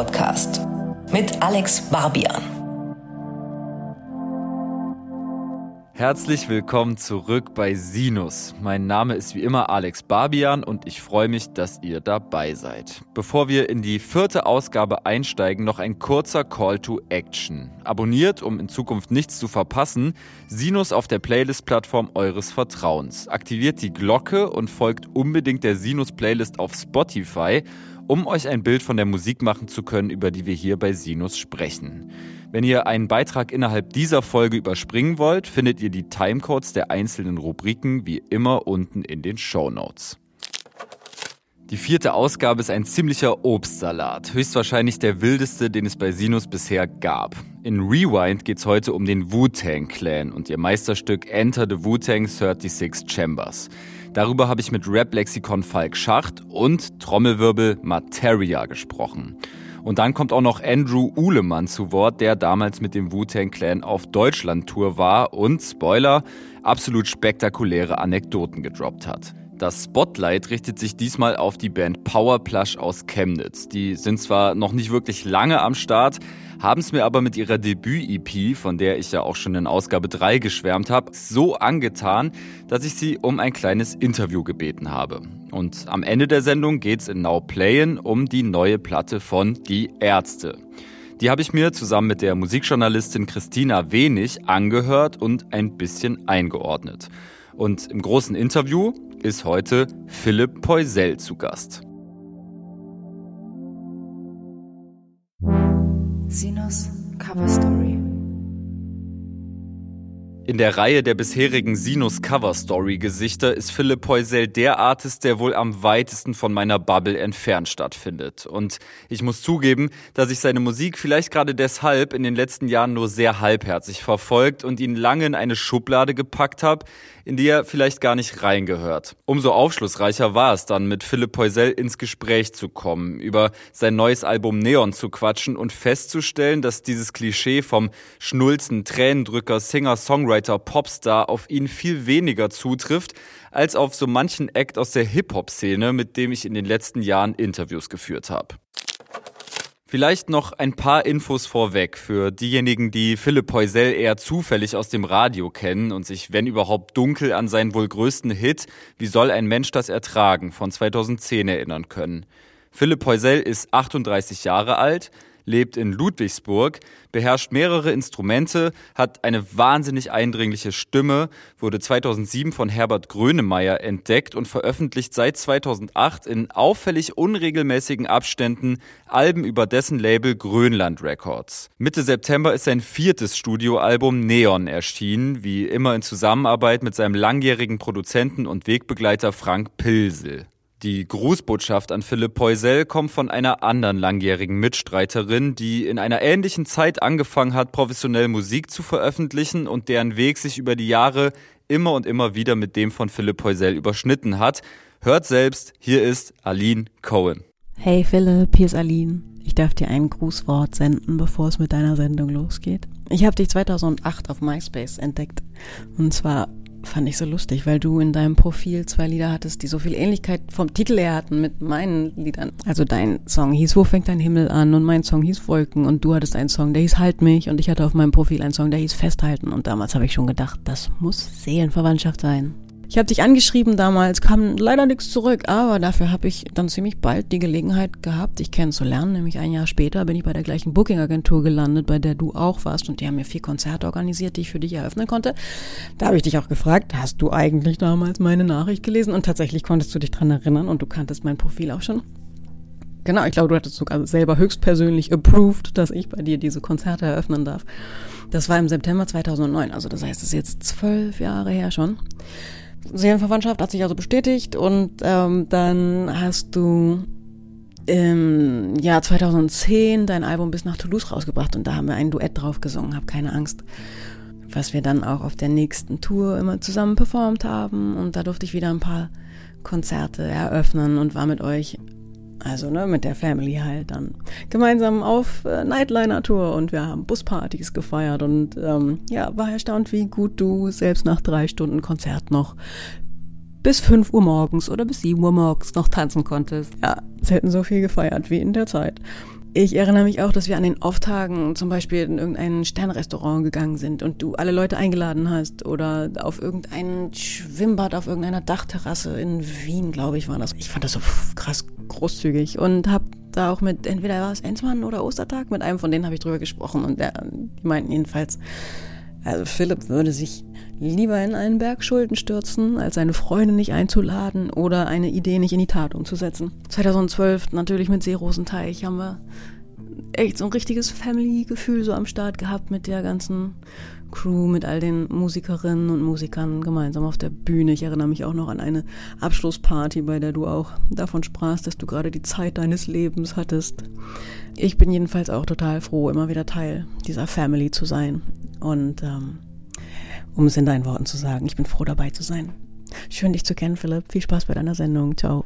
Podcast mit Alex Barbian. Herzlich willkommen zurück bei Sinus. Mein Name ist wie immer Alex Barbian und ich freue mich, dass ihr dabei seid. Bevor wir in die vierte Ausgabe einsteigen, noch ein kurzer Call to Action. Abonniert, um in Zukunft nichts zu verpassen, Sinus auf der Playlist-Plattform eures Vertrauens. Aktiviert die Glocke und folgt unbedingt der Sinus-Playlist auf Spotify, um euch ein Bild von der Musik machen zu können, über die wir hier bei Sinus sprechen. Wenn ihr einen Beitrag innerhalb dieser Folge überspringen wollt, findet ihr die Timecodes der einzelnen Rubriken wie immer unten in den Show Notes. Die vierte Ausgabe ist ein ziemlicher Obstsalat, höchstwahrscheinlich der wildeste, den es bei Sinus bisher gab. In Rewind geht's heute um den Wu-Tang Clan und ihr Meisterstück Enter the Wu-Tang 36 Chambers. Darüber habe ich mit Rap-Lexikon Falk Schacht und Trommelwirbel Materia gesprochen. Und dann kommt auch noch Andrew Uhlemann zu Wort, der damals mit dem Wu-Tang Clan auf Deutschland-Tour war und, Spoiler, absolut spektakuläre Anekdoten gedroppt hat. Das Spotlight richtet sich diesmal auf die Band Powerplush aus Chemnitz. Die sind zwar noch nicht wirklich lange am Start, haben es mir aber mit ihrer Debüt-EP, von der ich ja auch schon in Ausgabe 3 geschwärmt habe, so angetan, dass ich sie um ein kleines Interview gebeten habe. Und am Ende der Sendung geht's in Now Playin um die neue Platte von Die Ärzte. Die habe ich mir zusammen mit der Musikjournalistin Christina Wenig angehört und ein bisschen eingeordnet. Und im großen Interview ist heute Philipp Poisel zu Gast. Sinus Cover Story. In der Reihe der bisherigen Sinus Cover Story Gesichter ist Philipp Poisel der Artist, der wohl am weitesten von meiner Bubble entfernt stattfindet. Und ich muss zugeben, dass ich seine Musik vielleicht gerade deshalb in den letzten Jahren nur sehr halbherzig verfolgt und ihn lange in eine Schublade gepackt habe, in die er vielleicht gar nicht reingehört. Umso aufschlussreicher war es dann, mit Philipp Poisel ins Gespräch zu kommen, über sein neues Album Neon zu quatschen und festzustellen, dass dieses Klischee vom Schnulzen, Tränendrücker, Singer, Songwriter, Popstar auf ihn viel weniger zutrifft, als auf so manchen Act aus der Hip-Hop-Szene, mit dem ich in den letzten Jahren Interviews geführt habe. Vielleicht noch ein paar Infos vorweg für diejenigen, die Philipp Poisel eher zufällig aus dem Radio kennen und sich, wenn überhaupt dunkel, an seinen wohl größten Hit Wie soll ein Mensch das ertragen von 2010 erinnern können. Philipp Poisel ist 38 Jahre alt, lebt in Ludwigsburg, beherrscht mehrere Instrumente, hat eine wahnsinnig eindringliche Stimme, wurde 2007 von Herbert Grönemeyer entdeckt und veröffentlicht seit 2008 in auffällig unregelmäßigen Abständen Alben über dessen Label Grönland Records. Mitte September ist sein viertes Studioalbum Neon erschienen, wie immer in Zusammenarbeit mit seinem langjährigen Produzenten und Wegbegleiter Frank Pilsel. Die Grußbotschaft an Philipp Poisel kommt von einer anderen langjährigen Mitstreiterin, die in einer ähnlichen Zeit angefangen hat, professionell Musik zu veröffentlichen und deren Weg sich über die Jahre immer und immer wieder mit dem von Philipp Poisel überschnitten hat. Hört selbst, hier ist Aline Cohen. Hey Philipp, hier ist Aline. Ich darf dir ein Grußwort senden, bevor es mit deiner Sendung losgeht. Ich habe dich 2008 auf MySpace entdeckt. Und zwar fand ich so lustig, weil du in deinem Profil zwei Lieder hattest, die so viel Ähnlichkeit vom Titel her hatten mit meinen Liedern. Also dein Song hieß Wo fängt dein Himmel an und mein Song hieß Wolken und du hattest einen Song, der hieß Halt mich und ich hatte auf meinem Profil einen Song, der hieß Festhalten und damals habe ich schon gedacht, das muss Seelenverwandtschaft sein. Ich habe dich angeschrieben damals, kam leider nichts zurück, aber dafür habe ich dann ziemlich bald die Gelegenheit gehabt, dich kennenzulernen. Nämlich ein Jahr später bin ich bei der gleichen Booking-Agentur gelandet, bei der du auch warst und die haben mir vier Konzerte organisiert, die ich für dich eröffnen konnte. Da habe ich dich auch gefragt, hast du eigentlich damals meine Nachricht gelesen? Und tatsächlich konntest du dich dran erinnern und du kanntest mein Profil auch schon. Genau, ich glaube, du hattest sogar selber höchstpersönlich approved, dass ich bei dir diese Konzerte eröffnen darf. Das war im September 2009, also das heißt, es ist jetzt zwölf Jahre her schon. Seelenverwandtschaft hat sich also bestätigt und ähm, dann hast du im Jahr 2010 dein Album bis nach Toulouse rausgebracht und da haben wir ein Duett drauf gesungen, hab keine Angst. Was wir dann auch auf der nächsten Tour immer zusammen performt haben und da durfte ich wieder ein paar Konzerte eröffnen und war mit euch also ne, mit der Family halt dann gemeinsam auf äh, Nightliner-Tour und wir haben Buspartys gefeiert und ähm, ja, war erstaunt, wie gut du selbst nach drei Stunden Konzert noch bis fünf Uhr morgens oder bis sieben Uhr morgens noch tanzen konntest. Ja, selten so viel gefeiert wie in der Zeit. Ich erinnere mich auch, dass wir an den Off-Tagen zum Beispiel in irgendein Sternrestaurant gegangen sind und du alle Leute eingeladen hast oder auf irgendein Schwimmbad auf irgendeiner Dachterrasse in Wien, glaube ich, war das. Ich fand das so krass großzügig und habe da auch mit, entweder war es Ensmann oder Ostertag, mit einem von denen habe ich drüber gesprochen und der, die meinten jedenfalls, also Philipp würde sich lieber in einen Berg Schulden stürzen, als seine Freunde nicht einzuladen oder eine Idee nicht in die Tat umzusetzen. 2012 natürlich mit Seerosenteich haben wir echt so ein richtiges Family-Gefühl so am Start gehabt mit der ganzen Crew, mit all den Musikerinnen und Musikern gemeinsam auf der Bühne. Ich erinnere mich auch noch an eine Abschlussparty, bei der du auch davon sprachst, dass du gerade die Zeit deines Lebens hattest. Ich bin jedenfalls auch total froh, immer wieder Teil dieser Family zu sein. Und ähm, um es in deinen Worten zu sagen. Ich bin froh dabei zu sein. Schön dich zu kennen, Philipp. Viel Spaß bei deiner Sendung. Ciao.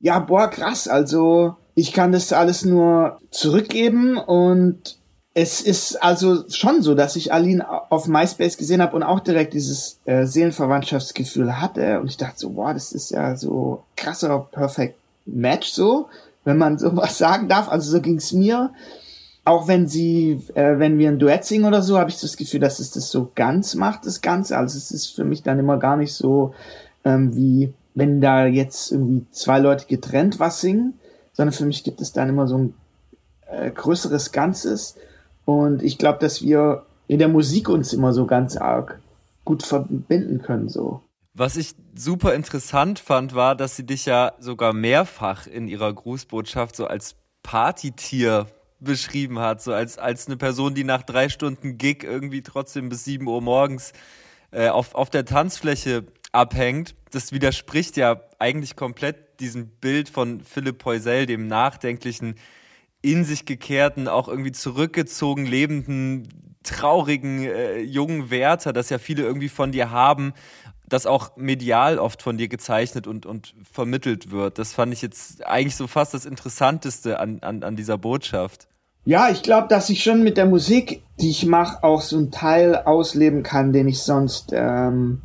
Ja, boah, krass. Also ich kann das alles nur zurückgeben und es ist also schon so, dass ich Aline auf MySpace gesehen habe und auch direkt dieses äh, Seelenverwandtschaftsgefühl hatte und ich dachte so, boah, das ist ja so krasser Perfect Match so, wenn man sowas sagen darf. Also so ging's mir auch wenn sie, äh, wenn wir ein Duett singen oder so, habe ich das Gefühl, dass es das so ganz macht, das Ganze. Also es ist für mich dann immer gar nicht so ähm, wie, wenn da jetzt irgendwie zwei Leute getrennt was singen, sondern für mich gibt es dann immer so ein äh, größeres Ganzes. Und ich glaube, dass wir in der Musik uns immer so ganz arg gut verbinden können, so. Was ich super interessant fand, war, dass sie dich ja sogar mehrfach in ihrer Grußbotschaft so als Partytier beschrieben hat, so als, als eine Person, die nach drei Stunden Gig irgendwie trotzdem bis sieben Uhr morgens äh, auf, auf der Tanzfläche abhängt. Das widerspricht ja eigentlich komplett diesem Bild von Philipp Poisel, dem nachdenklichen, in sich gekehrten, auch irgendwie zurückgezogen lebenden, traurigen äh, jungen Wärter, das ja viele irgendwie von dir haben, das auch medial oft von dir gezeichnet und, und vermittelt wird. Das fand ich jetzt eigentlich so fast das Interessanteste an, an, an dieser Botschaft. Ja, ich glaube, dass ich schon mit der Musik, die ich mache, auch so einen Teil ausleben kann, den ich sonst ähm,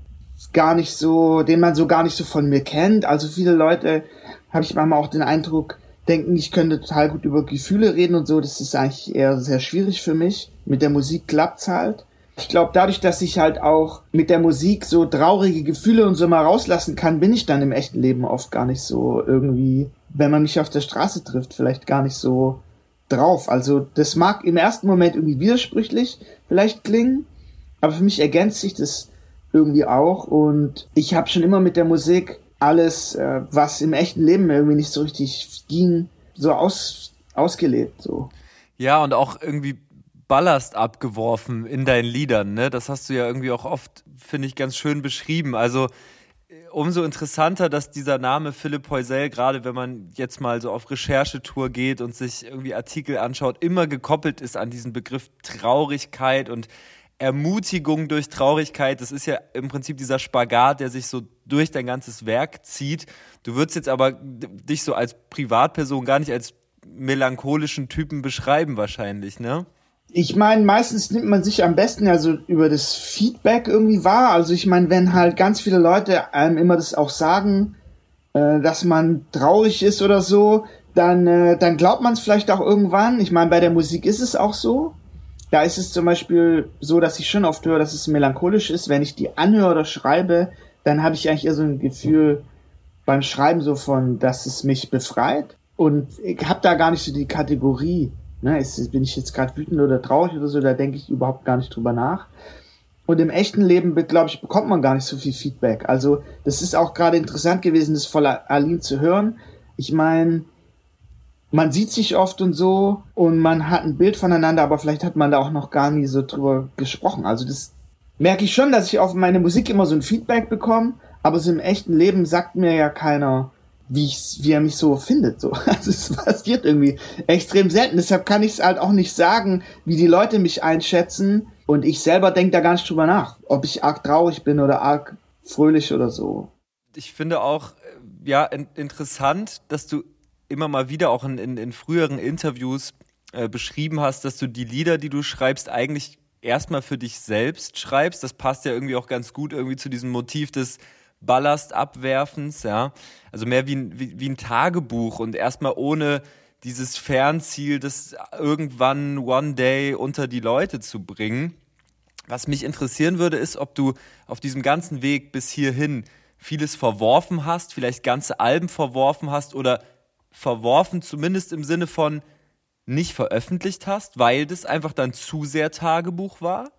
gar nicht so, den man so gar nicht so von mir kennt. Also viele Leute, habe ich manchmal auch den Eindruck, denken, ich könnte total gut über Gefühle reden und so. Das ist eigentlich eher sehr schwierig für mich. Mit der Musik klappt's halt. Ich glaube, dadurch, dass ich halt auch mit der Musik so traurige Gefühle und so mal rauslassen kann, bin ich dann im echten Leben oft gar nicht so irgendwie, wenn man mich auf der Straße trifft, vielleicht gar nicht so drauf. Also das mag im ersten Moment irgendwie widersprüchlich vielleicht klingen, aber für mich ergänzt sich das irgendwie auch und ich habe schon immer mit der Musik alles, äh, was im echten Leben irgendwie nicht so richtig ging, so aus, ausgelebt. So. Ja, und auch irgendwie Ballast abgeworfen in deinen Liedern, ne? Das hast du ja irgendwie auch oft, finde ich, ganz schön beschrieben. Also umso interessanter, dass dieser Name Philipp Heusel, gerade wenn man jetzt mal so auf Recherchetour geht und sich irgendwie Artikel anschaut, immer gekoppelt ist an diesen Begriff Traurigkeit und Ermutigung durch Traurigkeit. Das ist ja im Prinzip dieser Spagat, der sich so durch dein ganzes Werk zieht. Du würdest jetzt aber dich so als Privatperson gar nicht als melancholischen Typen beschreiben wahrscheinlich, ne? Ich meine, meistens nimmt man sich am besten ja so über das Feedback irgendwie wahr. Also ich meine, wenn halt ganz viele Leute einem immer das auch sagen, äh, dass man traurig ist oder so, dann, äh, dann glaubt man es vielleicht auch irgendwann. Ich meine, bei der Musik ist es auch so. Da ist es zum Beispiel so, dass ich schon oft höre, dass es melancholisch ist. Wenn ich die anhöre oder schreibe, dann habe ich eigentlich eher so ein Gefühl beim Schreiben so von, dass es mich befreit. Und ich habe da gar nicht so die Kategorie Ne, ist, bin ich jetzt gerade wütend oder traurig oder so, da denke ich überhaupt gar nicht drüber nach. Und im echten Leben, glaube ich, bekommt man gar nicht so viel Feedback. Also das ist auch gerade interessant gewesen, das von Aline zu hören. Ich meine, man sieht sich oft und so und man hat ein Bild voneinander, aber vielleicht hat man da auch noch gar nie so drüber gesprochen. Also das merke ich schon, dass ich auf meine Musik immer so ein Feedback bekomme, aber so im echten Leben sagt mir ja keiner, wie, ich, wie er mich so findet. So. Also es passiert irgendwie extrem selten. Deshalb kann ich es halt auch nicht sagen, wie die Leute mich einschätzen. Und ich selber denke da gar nicht drüber nach, ob ich arg traurig bin oder arg fröhlich oder so. Ich finde auch äh, ja in, interessant, dass du immer mal wieder auch in, in, in früheren Interviews äh, beschrieben hast, dass du die Lieder, die du schreibst, eigentlich erstmal für dich selbst schreibst. Das passt ja irgendwie auch ganz gut irgendwie zu diesem Motiv des Ballast abwerfens, ja. Also mehr wie ein, wie, wie ein Tagebuch und erstmal ohne dieses Fernziel, das irgendwann one day unter die Leute zu bringen. Was mich interessieren würde, ist, ob du auf diesem ganzen Weg bis hierhin vieles verworfen hast, vielleicht ganze Alben verworfen hast oder verworfen zumindest im Sinne von nicht veröffentlicht hast, weil das einfach dann zu sehr Tagebuch war?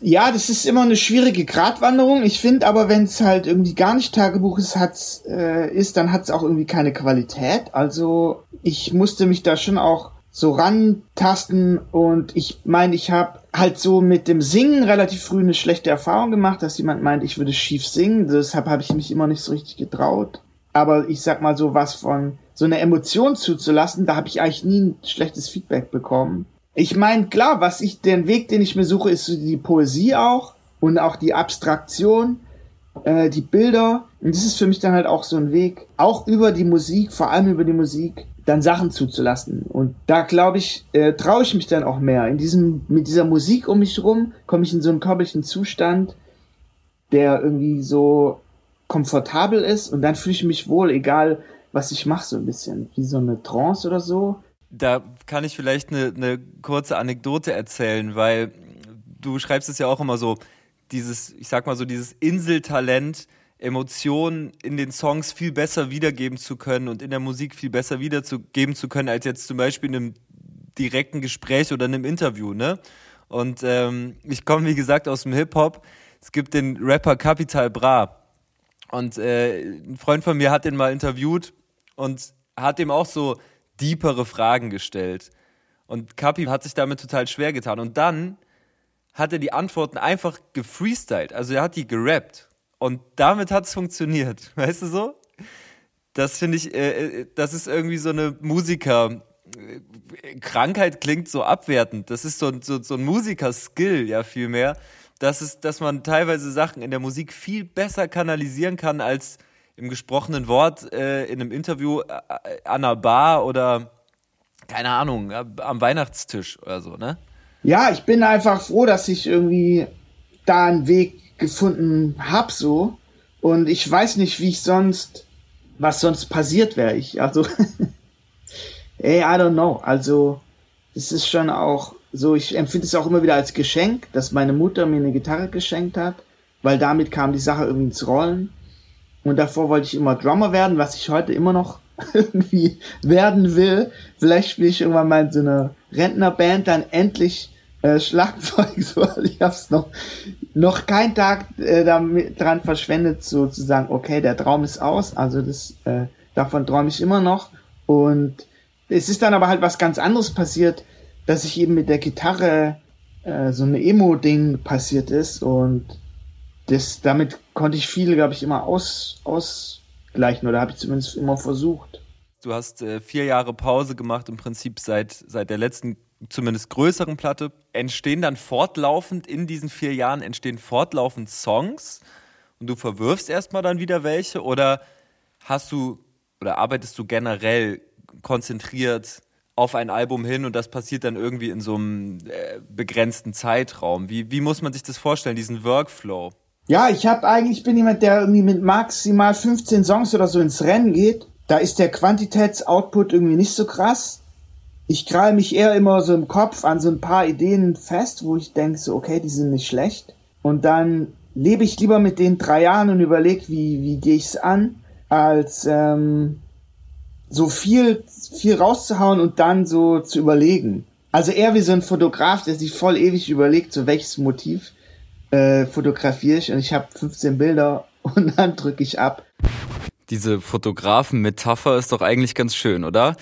Ja, das ist immer eine schwierige Gratwanderung. Ich finde aber, wenn es halt irgendwie gar nicht Tagebuch ist, hat's, äh, ist dann hat es auch irgendwie keine Qualität. Also ich musste mich da schon auch so rantasten und ich meine, ich habe halt so mit dem Singen relativ früh eine schlechte Erfahrung gemacht, dass jemand meint, ich würde schief singen. Deshalb habe ich mich immer nicht so richtig getraut. Aber ich sag mal so was von so eine Emotion zuzulassen, da habe ich eigentlich nie ein schlechtes Feedback bekommen. Ich meine, klar, was ich, den Weg, den ich mir suche, ist die Poesie auch und auch die Abstraktion, äh, die Bilder. Und das ist für mich dann halt auch so ein Weg, auch über die Musik, vor allem über die Musik, dann Sachen zuzulassen. Und da glaube ich, äh, traue ich mich dann auch mehr. In diesem, mit dieser Musik um mich rum komme ich in so einen körperlichen Zustand, der irgendwie so komfortabel ist und dann fühle ich mich wohl, egal was ich mache, so ein bisschen. Wie so eine Trance oder so. Da kann ich vielleicht eine, eine kurze Anekdote erzählen, weil du schreibst es ja auch immer so, dieses, ich sag mal so, dieses Inseltalent, Emotionen in den Songs viel besser wiedergeben zu können und in der Musik viel besser wiedergeben zu können, als jetzt zum Beispiel in einem direkten Gespräch oder in einem Interview, ne? Und ähm, ich komme, wie gesagt, aus dem Hip-Hop. Es gibt den Rapper Capital Bra. Und äh, ein Freund von mir hat den mal interviewt und hat ihm auch so deepere Fragen gestellt. Und Kapi hat sich damit total schwer getan. Und dann hat er die Antworten einfach gefreestylt. Also er hat die gerappt. Und damit hat es funktioniert. Weißt du so? Das finde ich, äh, äh, das ist irgendwie so eine Musiker. Krankheit klingt so abwertend. Das ist so, so, so ein Musiker-Skill, ja, vielmehr. Das ist, dass man teilweise Sachen in der Musik viel besser kanalisieren kann als im gesprochenen Wort äh, in einem Interview äh, an einer Bar oder keine Ahnung, am Weihnachtstisch oder so, ne? Ja, ich bin einfach froh, dass ich irgendwie da einen Weg gefunden hab so und ich weiß nicht, wie ich sonst was sonst passiert wäre ich. Also ey, I don't know. Also es ist schon auch so, ich empfinde es auch immer wieder als Geschenk, dass meine Mutter mir eine Gitarre geschenkt hat, weil damit kam die Sache irgendwie ins Rollen. Und davor wollte ich immer Drummer werden, was ich heute immer noch irgendwie werden will. Vielleicht spiele ich irgendwann mal in so einer Rentnerband dann endlich äh, Schlagzeug. So, ich hab's noch noch keinen Tag äh, damit dran verschwendet, so zu sagen, okay, der Traum ist aus. Also das äh, davon träume ich immer noch. Und es ist dann aber halt was ganz anderes passiert, dass ich eben mit der Gitarre äh, so eine Emo-Ding passiert ist und das, damit konnte ich viel, glaube ich, immer aus, ausgleichen oder habe ich zumindest immer versucht. Du hast äh, vier Jahre Pause gemacht, im Prinzip seit, seit der letzten, zumindest größeren Platte. Entstehen dann fortlaufend in diesen vier Jahren, entstehen fortlaufend Songs und du verwirfst erstmal dann wieder welche oder hast du oder arbeitest du generell konzentriert auf ein Album hin und das passiert dann irgendwie in so einem äh, begrenzten Zeitraum? Wie, wie muss man sich das vorstellen, diesen Workflow? Ja, ich habe eigentlich bin jemand, der irgendwie mit maximal 15 Songs oder so ins Rennen geht. Da ist der Quantitätsoutput irgendwie nicht so krass. Ich krall mich eher immer so im Kopf an so ein paar Ideen fest, wo ich denke so, okay, die sind nicht schlecht. Und dann lebe ich lieber mit den drei Jahren und überlege, wie, wie gehe ich's an, als ähm, so viel, viel rauszuhauen und dann so zu überlegen. Also eher wie so ein Fotograf, der sich voll ewig überlegt, so welches Motiv äh, fotografiere ich und ich habe 15 Bilder und dann drücke ich ab. Diese Fotografen-Metapher ist doch eigentlich ganz schön, oder?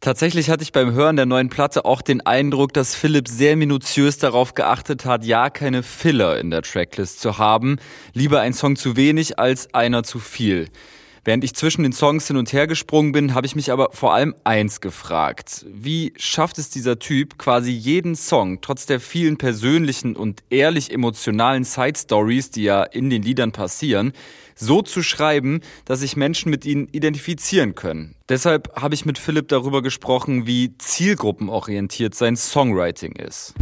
Tatsächlich hatte ich beim Hören der neuen Platte auch den Eindruck, dass Philipp sehr minutiös darauf geachtet hat, ja keine Filler in der Tracklist zu haben. Lieber ein Song zu wenig als einer zu viel. Während ich zwischen den Songs hin und her gesprungen bin, habe ich mich aber vor allem eins gefragt. Wie schafft es dieser Typ, quasi jeden Song, trotz der vielen persönlichen und ehrlich emotionalen Side Stories, die ja in den Liedern passieren, so zu schreiben, dass sich Menschen mit ihnen identifizieren können. Deshalb habe ich mit Philipp darüber gesprochen, wie zielgruppenorientiert sein Songwriting ist.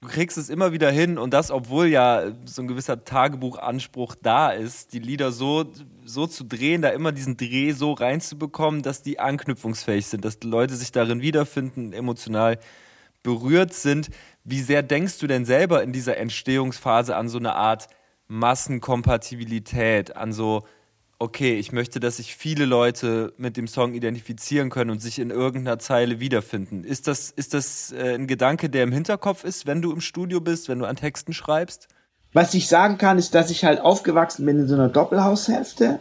du kriegst es immer wieder hin und das, obwohl ja so ein gewisser Tagebuchanspruch da ist, die Lieder so, so zu drehen, da immer diesen Dreh so reinzubekommen, dass die anknüpfungsfähig sind, dass die Leute sich darin wiederfinden, emotional berührt sind. Wie sehr denkst du denn selber in dieser Entstehungsphase an so eine Art Massenkompatibilität, an so okay, ich möchte, dass sich viele Leute mit dem Song identifizieren können und sich in irgendeiner Zeile wiederfinden. Ist das, ist das äh, ein Gedanke, der im Hinterkopf ist, wenn du im Studio bist, wenn du an Texten schreibst? Was ich sagen kann, ist, dass ich halt aufgewachsen bin in so einer Doppelhaushälfte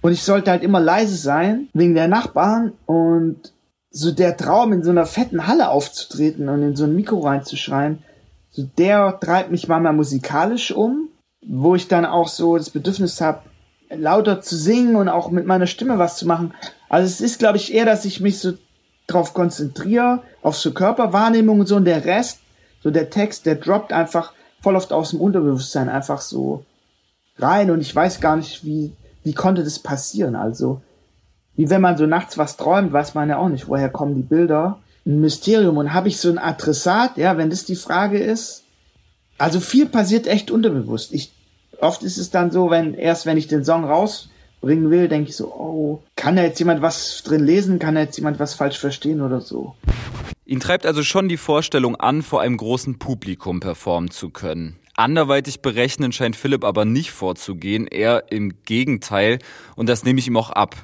und ich sollte halt immer leise sein wegen der Nachbarn und so der Traum in so einer fetten Halle aufzutreten und in so ein Mikro reinzuschreien, so der treibt mich manchmal musikalisch um, wo ich dann auch so das Bedürfnis habe, lauter zu singen und auch mit meiner Stimme was zu machen. Also es ist, glaube ich, eher, dass ich mich so drauf konzentriere, auf so Körperwahrnehmung und so und der Rest, so der Text, der droppt einfach voll oft aus dem Unterbewusstsein einfach so rein und ich weiß gar nicht, wie, wie konnte das passieren. Also, wie wenn man so nachts was träumt, weiß man ja auch nicht, woher kommen die Bilder. Ein Mysterium und habe ich so ein Adressat, ja, wenn das die Frage ist. Also viel passiert echt unterbewusst. Ich oft ist es dann so, wenn erst wenn ich den Song rausbringen will, denke ich so, oh, kann da jetzt jemand was drin lesen, kann da jetzt jemand was falsch verstehen oder so. Ihn treibt also schon die Vorstellung an, vor einem großen Publikum performen zu können. Anderweitig berechnen scheint Philipp aber nicht vorzugehen, eher im Gegenteil, und das nehme ich ihm auch ab.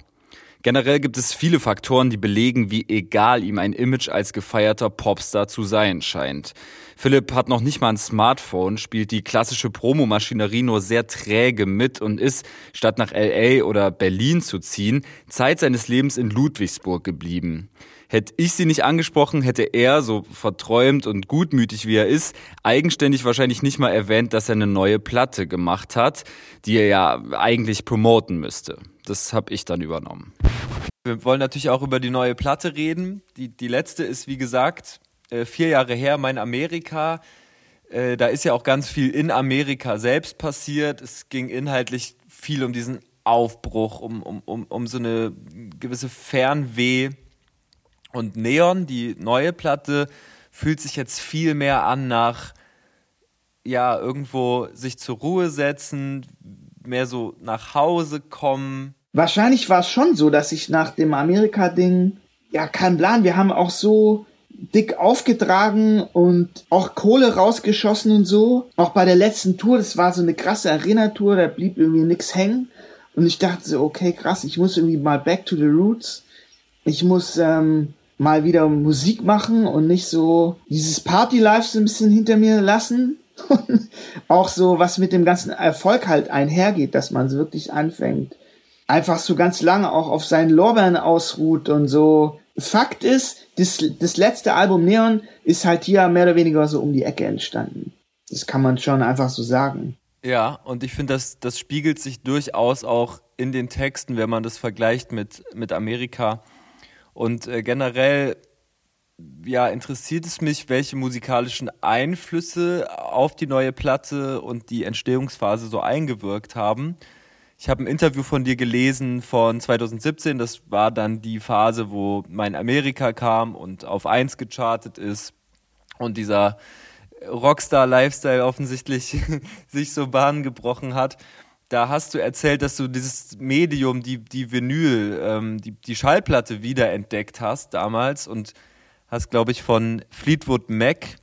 Generell gibt es viele Faktoren, die belegen, wie egal ihm ein Image als gefeierter Popstar zu sein scheint. Philipp hat noch nicht mal ein Smartphone, spielt die klassische Promomaschinerie nur sehr träge mit und ist, statt nach LA oder Berlin zu ziehen, Zeit seines Lebens in Ludwigsburg geblieben. Hätte ich sie nicht angesprochen, hätte er, so verträumt und gutmütig wie er ist, eigenständig wahrscheinlich nicht mal erwähnt, dass er eine neue Platte gemacht hat, die er ja eigentlich promoten müsste. Das habe ich dann übernommen. Wir wollen natürlich auch über die neue Platte reden. Die, die letzte ist, wie gesagt, äh, vier Jahre her, mein Amerika. Äh, da ist ja auch ganz viel in Amerika selbst passiert. Es ging inhaltlich viel um diesen Aufbruch, um, um, um, um so eine gewisse Fernweh. Und Neon, die neue Platte, fühlt sich jetzt viel mehr an nach, ja, irgendwo sich zur Ruhe setzen, mehr so nach Hause kommen wahrscheinlich war es schon so, dass ich nach dem Amerika-Ding, ja, kein Plan, wir haben auch so dick aufgetragen und auch Kohle rausgeschossen und so. Auch bei der letzten Tour, das war so eine krasse Arena-Tour, da blieb irgendwie nix hängen. Und ich dachte so, okay, krass, ich muss irgendwie mal back to the roots. Ich muss ähm, mal wieder Musik machen und nicht so dieses Party-Life so ein bisschen hinter mir lassen. auch so, was mit dem ganzen Erfolg halt einhergeht, dass man so wirklich anfängt, einfach so ganz lange auch auf seinen Lorbeeren ausruht und so. Fakt ist, das, das letzte Album Neon ist halt hier mehr oder weniger so um die Ecke entstanden. Das kann man schon einfach so sagen. Ja, und ich finde, das, das spiegelt sich durchaus auch in den Texten, wenn man das vergleicht mit, mit Amerika. Und äh, generell, ja, interessiert es mich, welche musikalischen Einflüsse auf die neue Platte und die Entstehungsphase so eingewirkt haben. Ich habe ein Interview von dir gelesen von 2017. Das war dann die Phase, wo mein Amerika kam und auf 1 gechartet ist und dieser Rockstar-Lifestyle offensichtlich sich so Bahn gebrochen hat. Da hast du erzählt, dass du dieses Medium, die, die Vinyl, ähm, die, die Schallplatte wiederentdeckt hast damals und hast, glaube ich, von Fleetwood Mac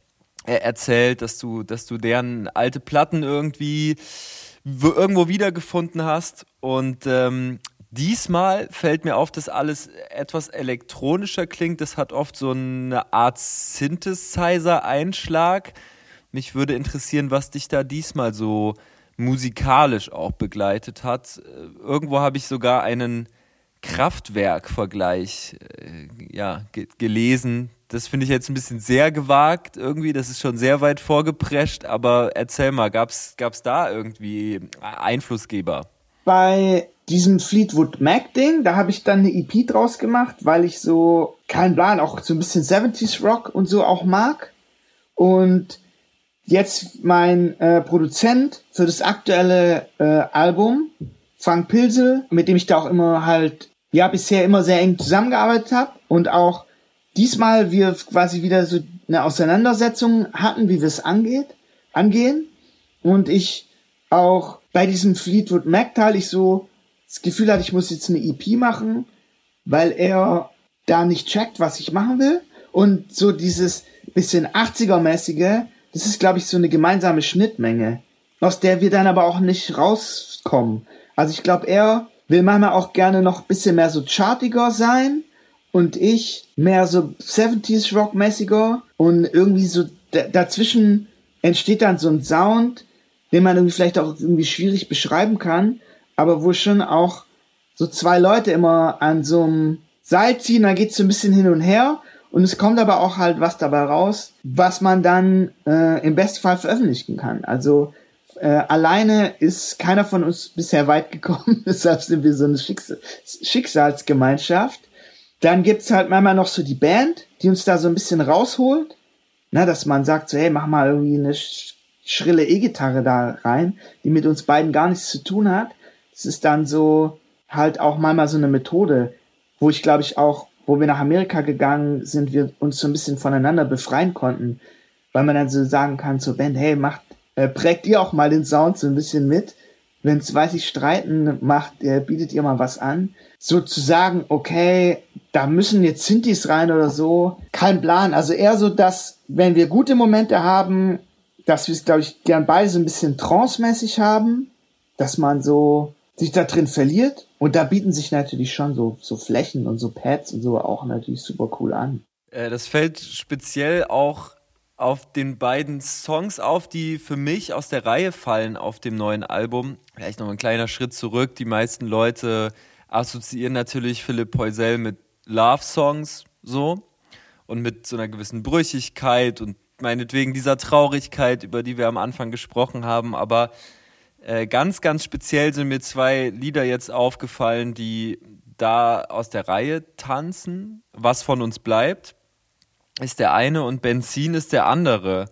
äh, erzählt, dass du, dass du deren alte Platten irgendwie irgendwo wiedergefunden hast. Und ähm, diesmal fällt mir auf, dass alles etwas elektronischer klingt. Das hat oft so eine Art Synthesizer-Einschlag. Mich würde interessieren, was dich da diesmal so musikalisch auch begleitet hat. Irgendwo habe ich sogar einen Kraftwerk-Vergleich äh, ja, gelesen, das finde ich jetzt ein bisschen sehr gewagt irgendwie. Das ist schon sehr weit vorgeprescht. Aber erzähl mal, gab es da irgendwie Einflussgeber? Bei diesem Fleetwood Mac Ding, da habe ich dann eine EP draus gemacht, weil ich so, kein Plan, auch so ein bisschen 70s Rock und so auch mag. Und jetzt mein äh, Produzent für das aktuelle äh, Album, Frank Pilsel, mit dem ich da auch immer halt, ja, bisher immer sehr eng zusammengearbeitet habe und auch diesmal wir quasi wieder so eine Auseinandersetzung hatten, wie wir es angeht, angehen. Und ich auch bei diesem Fleetwood Mac Teil ich so das Gefühl hatte, ich muss jetzt eine EP machen, weil er da nicht checkt, was ich machen will. Und so dieses bisschen 80er-mäßige, das ist, glaube ich, so eine gemeinsame Schnittmenge, aus der wir dann aber auch nicht rauskommen. Also ich glaube, er will manchmal auch gerne noch ein bisschen mehr so chartiger sein und ich mehr so 70s Rock-mäßiger und irgendwie so dazwischen entsteht dann so ein Sound, den man irgendwie vielleicht auch irgendwie schwierig beschreiben kann, aber wo schon auch so zwei Leute immer an so einem Seil ziehen, da geht's so ein bisschen hin und her und es kommt aber auch halt was dabei raus, was man dann äh, im Bestfall veröffentlichen kann. Also äh, alleine ist keiner von uns bisher weit gekommen, deshalb sind wir so eine Schicksal Schicksalsgemeinschaft. Dann gibt's halt manchmal noch so die Band, die uns da so ein bisschen rausholt. Na, dass man sagt so, hey, mach mal irgendwie eine schrille E-Gitarre da rein, die mit uns beiden gar nichts zu tun hat. Das ist dann so halt auch manchmal so eine Methode, wo ich glaube ich auch, wo wir nach Amerika gegangen sind, wir uns so ein bisschen voneinander befreien konnten, weil man dann so sagen kann zur Band, hey, macht, äh, prägt ihr auch mal den Sound so ein bisschen mit. Wenn's, weiß ich, streiten macht, äh, bietet ihr mal was an. So zu sagen, okay, da müssen jetzt Synthes rein oder so, kein Plan. Also eher so, dass, wenn wir gute Momente haben, dass wir es, glaube ich, gern beide so ein bisschen trance-mäßig haben, dass man so sich da drin verliert. Und da bieten sich natürlich schon so, so Flächen und so Pads und so auch natürlich super cool an. Äh, das fällt speziell auch auf den beiden Songs auf, die für mich aus der Reihe fallen auf dem neuen Album. Vielleicht noch ein kleiner Schritt zurück. Die meisten Leute assoziieren natürlich Philipp Poisel mit Love-Songs so und mit so einer gewissen Brüchigkeit und meinetwegen dieser Traurigkeit, über die wir am Anfang gesprochen haben, aber äh, ganz, ganz speziell sind mir zwei Lieder jetzt aufgefallen, die da aus der Reihe tanzen. Was von uns bleibt, ist der eine und Benzin ist der andere.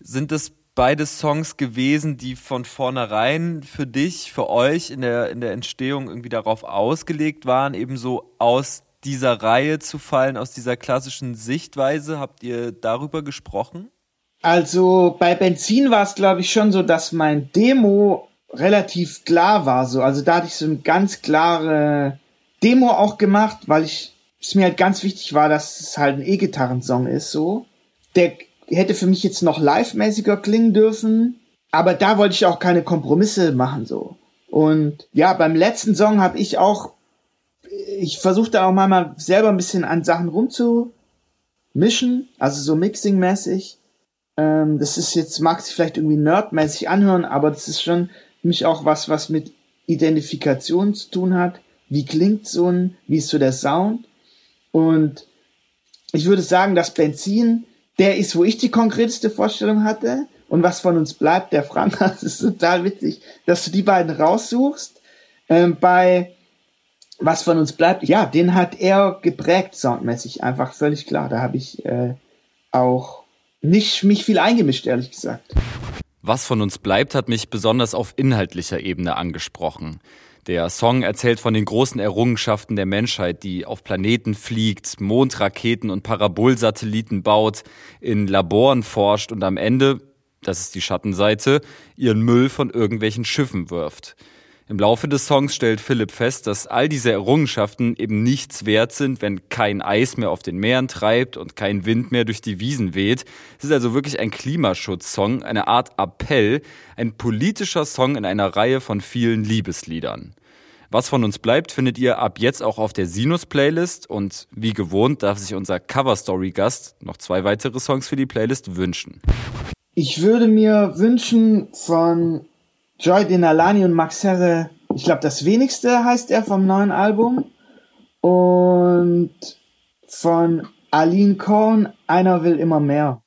Sind es beide Songs gewesen, die von vornherein für dich, für euch in der, in der Entstehung irgendwie darauf ausgelegt waren, eben so aus dieser Reihe zu fallen, aus dieser klassischen Sichtweise? Habt ihr darüber gesprochen? Also bei Benzin war es, glaube ich, schon so, dass mein Demo relativ klar war. So. Also da hatte ich so eine ganz klare Demo auch gemacht, weil ich es mir halt ganz wichtig war, dass es halt ein E-Gitarrensong ist. So. Der hätte für mich jetzt noch live-mäßiger klingen dürfen, aber da wollte ich auch keine Kompromisse machen. so. Und ja, beim letzten Song habe ich auch ich versuchte auch mal, mal selber ein bisschen an Sachen rumzumischen, also so Mixing-mäßig. Ähm, das ist jetzt, mag sich vielleicht irgendwie nerdmäßig anhören, aber das ist schon für mich auch was, was mit Identifikation zu tun hat. Wie klingt so ein, wie ist so der Sound? Und ich würde sagen, dass Benzin der ist, wo ich die konkreteste Vorstellung hatte. Und was von uns bleibt, der Frank, das ist total witzig, dass du die beiden raussuchst. Ähm, bei was von uns bleibt, ja, den hat er geprägt soundmäßig, einfach völlig klar. Da habe ich äh, auch nicht mich viel eingemischt, ehrlich gesagt. Was von uns bleibt, hat mich besonders auf inhaltlicher Ebene angesprochen. Der Song erzählt von den großen Errungenschaften der Menschheit, die auf Planeten fliegt, Mondraketen und Parabolsatelliten baut, in Laboren forscht und am Ende, das ist die Schattenseite, ihren Müll von irgendwelchen Schiffen wirft. Im Laufe des Songs stellt Philipp fest, dass all diese Errungenschaften eben nichts wert sind, wenn kein Eis mehr auf den Meeren treibt und kein Wind mehr durch die Wiesen weht. Es ist also wirklich ein Klimaschutzsong, eine Art Appell, ein politischer Song in einer Reihe von vielen Liebesliedern. Was von uns bleibt, findet ihr ab jetzt auch auf der Sinus-Playlist und wie gewohnt darf sich unser Cover-Story-Gast noch zwei weitere Songs für die Playlist wünschen. Ich würde mir wünschen von Joy Denalani und Max Herre, ich glaube, das wenigste heißt er vom neuen Album. Und von Aline Cohn, einer will immer mehr.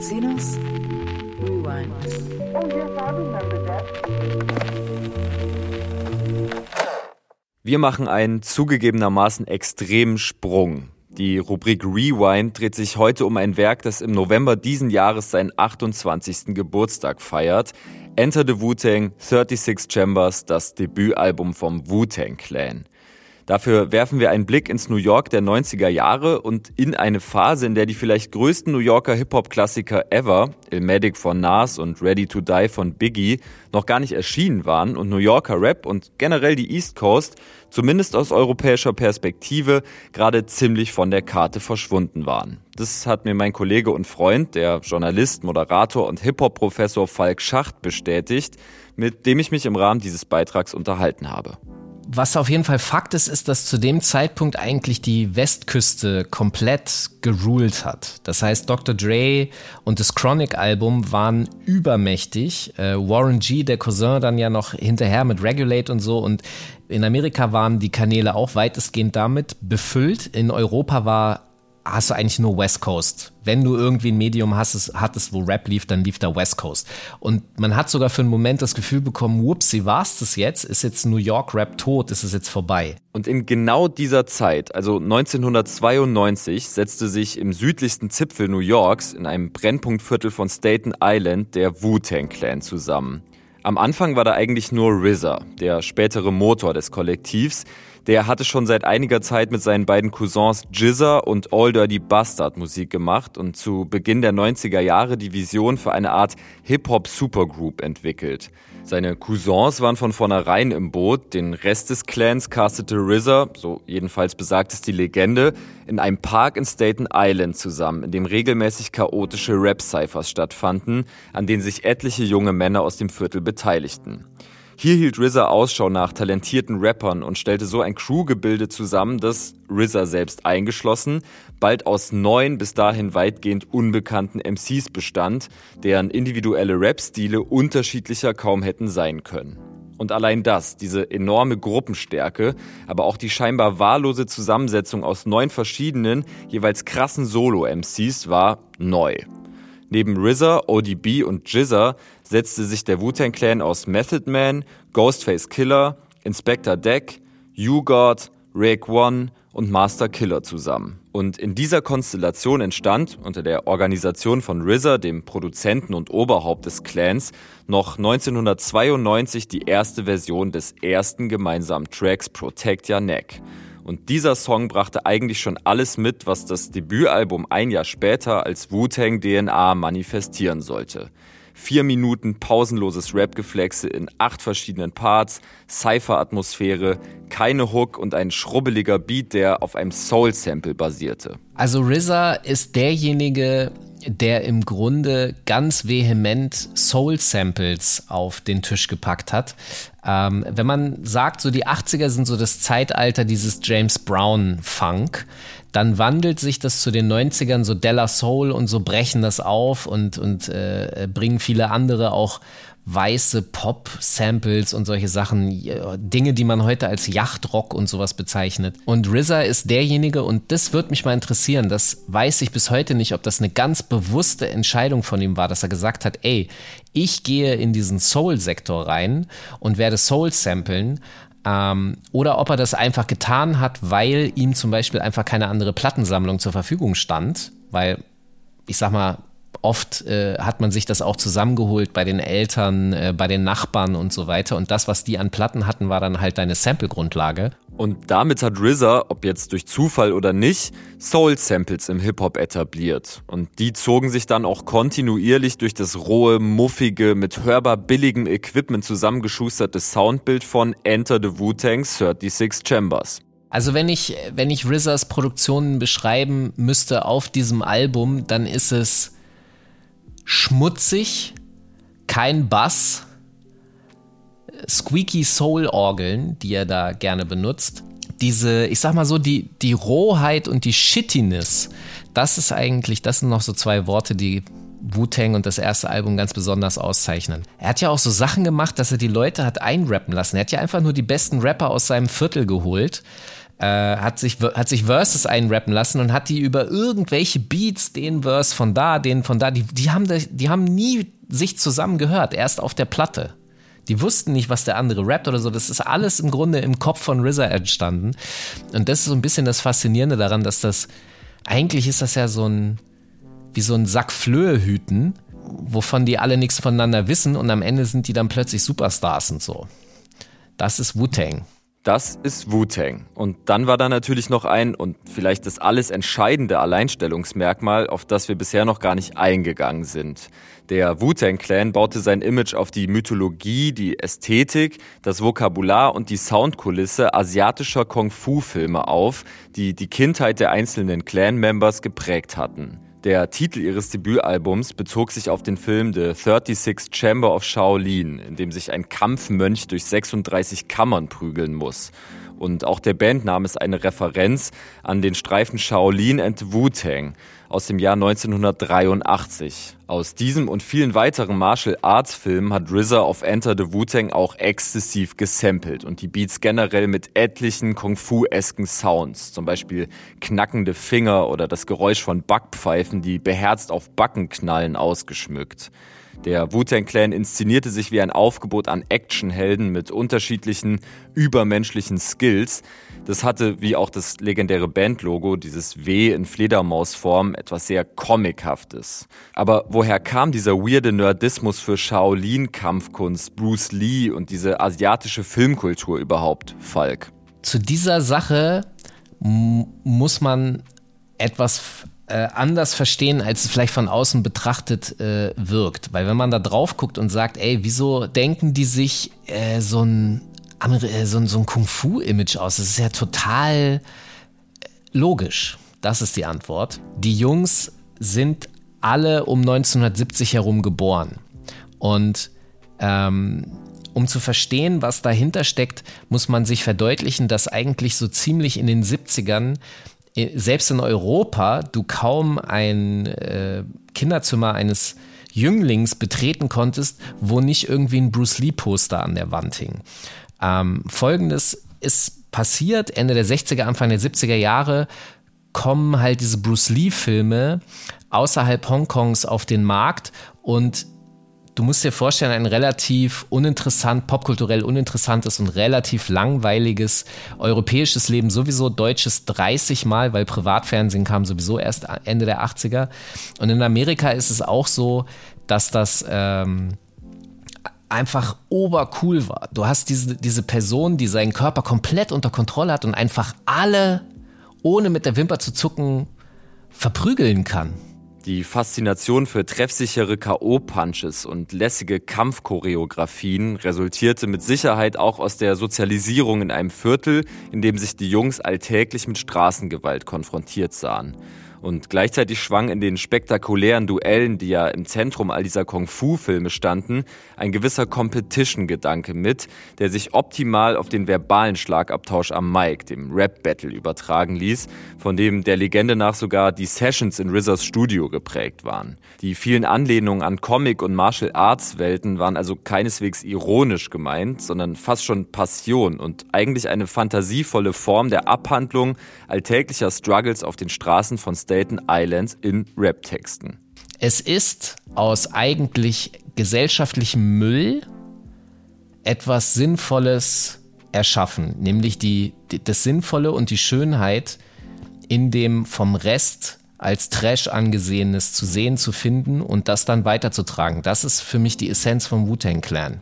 Sinus Rewind. Oh yes, I remember that. Wir machen einen zugegebenermaßen extremen Sprung. Die Rubrik Rewind dreht sich heute um ein Werk, das im November diesen Jahres seinen 28. Geburtstag feiert. Enter the Wu-Tang 36 Chambers, das Debütalbum vom Wu-Tang Clan. Dafür werfen wir einen Blick ins New York der 90er Jahre und in eine Phase, in der die vielleicht größten New Yorker Hip-Hop-Klassiker ever, Ilmatic von Nas und Ready to Die von Biggie, noch gar nicht erschienen waren und New Yorker Rap und generell die East Coast, zumindest aus europäischer Perspektive, gerade ziemlich von der Karte verschwunden waren. Das hat mir mein Kollege und Freund, der Journalist, Moderator und Hip-Hop-Professor Falk Schacht bestätigt, mit dem ich mich im Rahmen dieses Beitrags unterhalten habe. Was auf jeden Fall Fakt ist, ist, dass zu dem Zeitpunkt eigentlich die Westküste komplett geruled hat. Das heißt, Dr. Dre und das Chronic-Album waren übermächtig. Äh, Warren G., der Cousin, dann ja noch hinterher mit Regulate und so. Und in Amerika waren die Kanäle auch weitestgehend damit befüllt. In Europa war hast du eigentlich nur West Coast. Wenn du irgendwie ein Medium hast, hattest, wo Rap lief, dann lief da West Coast. Und man hat sogar für einen Moment das Gefühl bekommen, whoopsie, war's das jetzt? Ist jetzt New York Rap tot? Ist es jetzt vorbei? Und in genau dieser Zeit, also 1992, setzte sich im südlichsten Zipfel New Yorks, in einem Brennpunktviertel von Staten Island, der Wu-Tang Clan zusammen. Am Anfang war da eigentlich nur RZA, der spätere Motor des Kollektivs, der hatte schon seit einiger Zeit mit seinen beiden Cousins Jizza und All Dirty Bastard Musik gemacht und zu Beginn der 90er Jahre die Vision für eine Art Hip-Hop-Supergroup entwickelt. Seine Cousins waren von vornherein im Boot, den Rest des Clans castete RZA, so jedenfalls besagt es die Legende, in einem Park in Staten Island zusammen, in dem regelmäßig chaotische Rap-Cyphers stattfanden, an denen sich etliche junge Männer aus dem Viertel beteiligten. Hier hielt RZA Ausschau nach talentierten Rappern und stellte so ein Crewgebilde zusammen, das, RZA selbst eingeschlossen, bald aus neun bis dahin weitgehend unbekannten MCs bestand, deren individuelle Rap-Stile unterschiedlicher kaum hätten sein können. Und allein das, diese enorme Gruppenstärke, aber auch die scheinbar wahllose Zusammensetzung aus neun verschiedenen, jeweils krassen Solo-MCs war neu. Neben RZA, ODB und Jizza setzte sich der Wu-Tang Clan aus Method Man, Ghostface Killer, Inspector Deck, U-God, Rake One und Master Killer zusammen. Und in dieser Konstellation entstand unter der Organisation von RZA, dem Produzenten und Oberhaupt des Clans, noch 1992 die erste Version des ersten gemeinsamen Tracks Protect Your Neck. Und dieser Song brachte eigentlich schon alles mit, was das Debütalbum ein Jahr später als Wu-Tang DNA manifestieren sollte. Vier Minuten pausenloses Rap-Geflexe in acht verschiedenen Parts, Cypher-Atmosphäre, keine Hook und ein schrubbeliger Beat, der auf einem Soul-Sample basierte. Also RZA ist derjenige, der im Grunde ganz vehement Soul-Samples auf den Tisch gepackt hat. Ähm, wenn man sagt, so die 80er sind so das Zeitalter dieses James Brown-Funk, dann wandelt sich das zu den 90ern so Della Soul und so brechen das auf und, und äh, bringen viele andere auch weiße Pop-Samples und solche Sachen, Dinge, die man heute als Yachtrock und sowas bezeichnet. Und RZA ist derjenige, und das wird mich mal interessieren, das weiß ich bis heute nicht, ob das eine ganz bewusste Entscheidung von ihm war, dass er gesagt hat, ey, ich gehe in diesen Soul-Sektor rein und werde Soul samplen, ähm, oder ob er das einfach getan hat, weil ihm zum Beispiel einfach keine andere Plattensammlung zur Verfügung stand, weil ich sag mal, oft äh, hat man sich das auch zusammengeholt bei den Eltern, äh, bei den Nachbarn und so weiter. Und das, was die an Platten hatten, war dann halt deine Sample-Grundlage. Und damit hat RZA, ob jetzt durch Zufall oder nicht, Soul-Samples im Hip-Hop etabliert. Und die zogen sich dann auch kontinuierlich durch das rohe, muffige, mit hörbar billigem Equipment zusammengeschusterte Soundbild von Enter the Wu-Tang's 36 Chambers. Also wenn ich, wenn ich RZAs Produktionen beschreiben müsste auf diesem Album, dann ist es schmutzig, kein Bass, squeaky Soul-Orgeln, die er da gerne benutzt. Diese, ich sag mal so, die, die Rohheit und die Shittiness, das ist eigentlich, das sind noch so zwei Worte, die Wu-Tang und das erste Album ganz besonders auszeichnen. Er hat ja auch so Sachen gemacht, dass er die Leute hat einrappen lassen. Er hat ja einfach nur die besten Rapper aus seinem Viertel geholt äh, hat, sich, hat sich Verses einrappen lassen und hat die über irgendwelche Beats, den Verse von da, den von da, die, die, haben, die haben nie sich zusammen gehört, erst auf der Platte. Die wussten nicht, was der andere rappt oder so. Das ist alles im Grunde im Kopf von RZA entstanden. Und das ist so ein bisschen das Faszinierende daran, dass das, eigentlich ist das ja so ein, wie so ein Sack Flöhe hüten, wovon die alle nichts voneinander wissen und am Ende sind die dann plötzlich Superstars und so. Das ist Wu-Tang. Das ist Wu-Tang. Und dann war da natürlich noch ein und vielleicht das alles entscheidende Alleinstellungsmerkmal, auf das wir bisher noch gar nicht eingegangen sind. Der Wu-Tang-Clan baute sein Image auf die Mythologie, die Ästhetik, das Vokabular und die Soundkulisse asiatischer Kung-Fu-Filme auf, die die Kindheit der einzelnen Clan-Members geprägt hatten. Der Titel ihres Debütalbums bezog sich auf den Film The 36 Chamber of Shaolin, in dem sich ein Kampfmönch durch 36 Kammern prügeln muss. Und auch der Bandname ist eine Referenz an den Streifen Shaolin and Wu-Tang aus dem Jahr 1983. Aus diesem und vielen weiteren Martial Arts Filmen hat RZA auf Enter the Wu-Tang auch exzessiv gesampelt und die Beats generell mit etlichen Kung-Fu-esken Sounds, zum Beispiel knackende Finger oder das Geräusch von Backpfeifen, die beherzt auf Backen knallen, ausgeschmückt. Der Wu-Tang Clan inszenierte sich wie ein Aufgebot an Actionhelden mit unterschiedlichen übermenschlichen Skills. Das hatte, wie auch das legendäre Bandlogo, dieses W in Fledermausform, etwas sehr Comichaftes. Aber woher kam dieser weirde Nerdismus für Shaolin-Kampfkunst, Bruce Lee und diese asiatische Filmkultur überhaupt, Falk? Zu dieser Sache muss man etwas äh, anders verstehen, als es vielleicht von außen betrachtet äh, wirkt. Weil wenn man da drauf guckt und sagt, ey, wieso denken die sich äh, so ein, äh, so ein, so ein Kung-Fu-Image aus? Das ist ja total äh, logisch. Das ist die Antwort. Die Jungs sind alle um 1970 herum geboren. Und ähm, um zu verstehen, was dahinter steckt, muss man sich verdeutlichen, dass eigentlich so ziemlich in den 70ern selbst in Europa du kaum ein äh, Kinderzimmer eines Jünglings betreten konntest, wo nicht irgendwie ein Bruce Lee-Poster an der Wand hing. Ähm, Folgendes ist passiert, Ende der 60er, Anfang der 70er Jahre kommen halt diese Bruce Lee-Filme außerhalb Hongkongs auf den Markt und du musst dir vorstellen, ein relativ uninteressant, popkulturell uninteressantes und relativ langweiliges europäisches Leben, sowieso deutsches 30 Mal, weil Privatfernsehen kam sowieso erst Ende der 80er. Und in Amerika ist es auch so, dass das ähm, einfach obercool war. Du hast diese, diese Person, die seinen Körper komplett unter Kontrolle hat und einfach alle, ohne mit der Wimper zu zucken, verprügeln kann. Die Faszination für treffsichere K.O.-Punches und lässige Kampfchoreografien resultierte mit Sicherheit auch aus der Sozialisierung in einem Viertel, in dem sich die Jungs alltäglich mit Straßengewalt konfrontiert sahen. Und gleichzeitig schwang in den spektakulären Duellen, die ja im Zentrum all dieser Kung-Fu-Filme standen, ein gewisser Competition-Gedanke mit, der sich optimal auf den verbalen Schlagabtausch am Mic, dem Rap-Battle, übertragen ließ, von dem der Legende nach sogar die Sessions in RZAs Studio geprägt waren. Die vielen Anlehnungen an Comic- und Martial-Arts-Welten waren also keineswegs ironisch gemeint, sondern fast schon Passion und eigentlich eine fantasievolle Form der Abhandlung alltäglicher Struggles auf den Straßen von Staten Islands in Rap-Texten. Es ist aus eigentlich gesellschaftlichem Müll etwas Sinnvolles erschaffen, nämlich die, das Sinnvolle und die Schönheit in dem vom Rest als Trash angesehenes zu sehen, zu finden und das dann weiterzutragen. Das ist für mich die Essenz vom Wu-Tang Clan.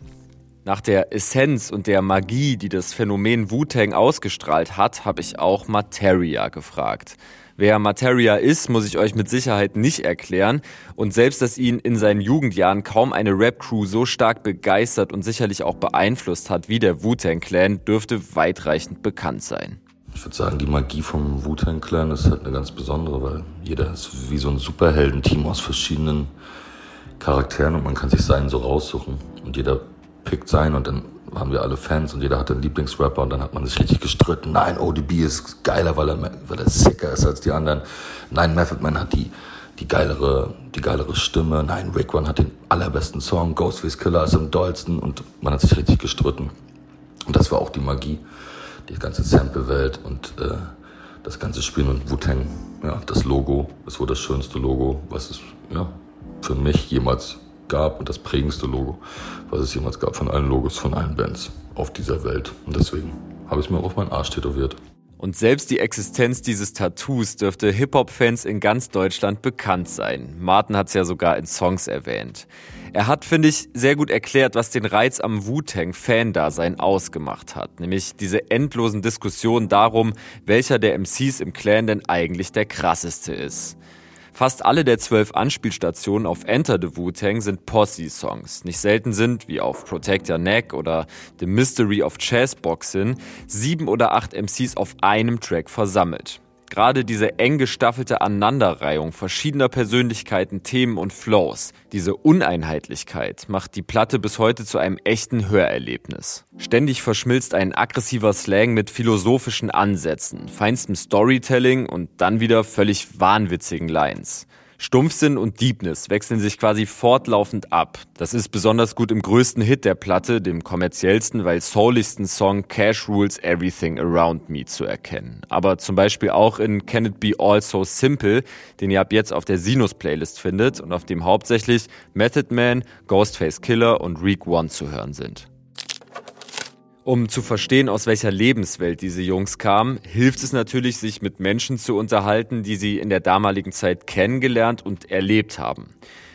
Nach der Essenz und der Magie, die das Phänomen Wu-Tang ausgestrahlt hat, habe ich auch Materia gefragt. Wer Materia ist, muss ich euch mit Sicherheit nicht erklären. Und selbst, dass ihn in seinen Jugendjahren kaum eine Rap-Crew so stark begeistert und sicherlich auch beeinflusst hat wie der Wu-Tang Clan, dürfte weitreichend bekannt sein. Ich würde sagen, die Magie vom Wu-Tang Clan ist halt eine ganz besondere, weil jeder ist wie so ein Superheldenteam aus verschiedenen Charakteren und man kann sich seinen so raussuchen. Und jeder pickt seinen und dann waren wir alle Fans und jeder hatte einen Lieblingsrapper und dann hat man sich richtig gestritten. Nein, ODB ist geiler, weil er, weil er sicker ist als die anderen. Nein, Method Man hat die, die geilere, die geilere Stimme. Nein, Rick One hat den allerbesten Song. Ghostface Killer ist am dollsten und man hat sich richtig gestritten. Und das war auch die Magie, die ganze Sample-Welt und äh, das ganze Spiel und Wu-Tang, ja, das Logo, ist wohl das schönste Logo, was es ja, für mich jemals gab und das prägendste Logo, was es jemals gab von allen Logos von allen Bands auf dieser Welt. Und deswegen habe ich es mir auf meinen Arsch tätowiert. Und selbst die Existenz dieses Tattoos dürfte Hip-Hop-Fans in ganz Deutschland bekannt sein. Martin hat es ja sogar in Songs erwähnt. Er hat, finde ich, sehr gut erklärt, was den Reiz am Wu-Tang-Fan-Dasein ausgemacht hat. Nämlich diese endlosen Diskussionen darum, welcher der MCs im Clan denn eigentlich der krasseste ist. Fast alle der zwölf Anspielstationen auf Enter the Wu-Tang sind Posse-Songs. Nicht selten sind, wie auf Protect Your Neck oder The Mystery of Chess Boxing, sieben oder acht MCs auf einem Track versammelt. Gerade diese eng gestaffelte Aneinanderreihung verschiedener Persönlichkeiten, Themen und Flows, diese Uneinheitlichkeit macht die Platte bis heute zu einem echten Hörerlebnis. Ständig verschmilzt ein aggressiver Slang mit philosophischen Ansätzen, feinstem Storytelling und dann wieder völlig wahnwitzigen Lines. Stumpfsinn und Deepness wechseln sich quasi fortlaufend ab. Das ist besonders gut im größten Hit der Platte, dem kommerziellsten, weil souligsten Song Cash Rules Everything Around Me zu erkennen. Aber zum Beispiel auch in Can It Be All So Simple, den ihr ab jetzt auf der Sinus-Playlist findet und auf dem hauptsächlich Method Man, Ghostface Killer und Reek One zu hören sind. Um zu verstehen, aus welcher Lebenswelt diese Jungs kamen, hilft es natürlich, sich mit Menschen zu unterhalten, die sie in der damaligen Zeit kennengelernt und erlebt haben.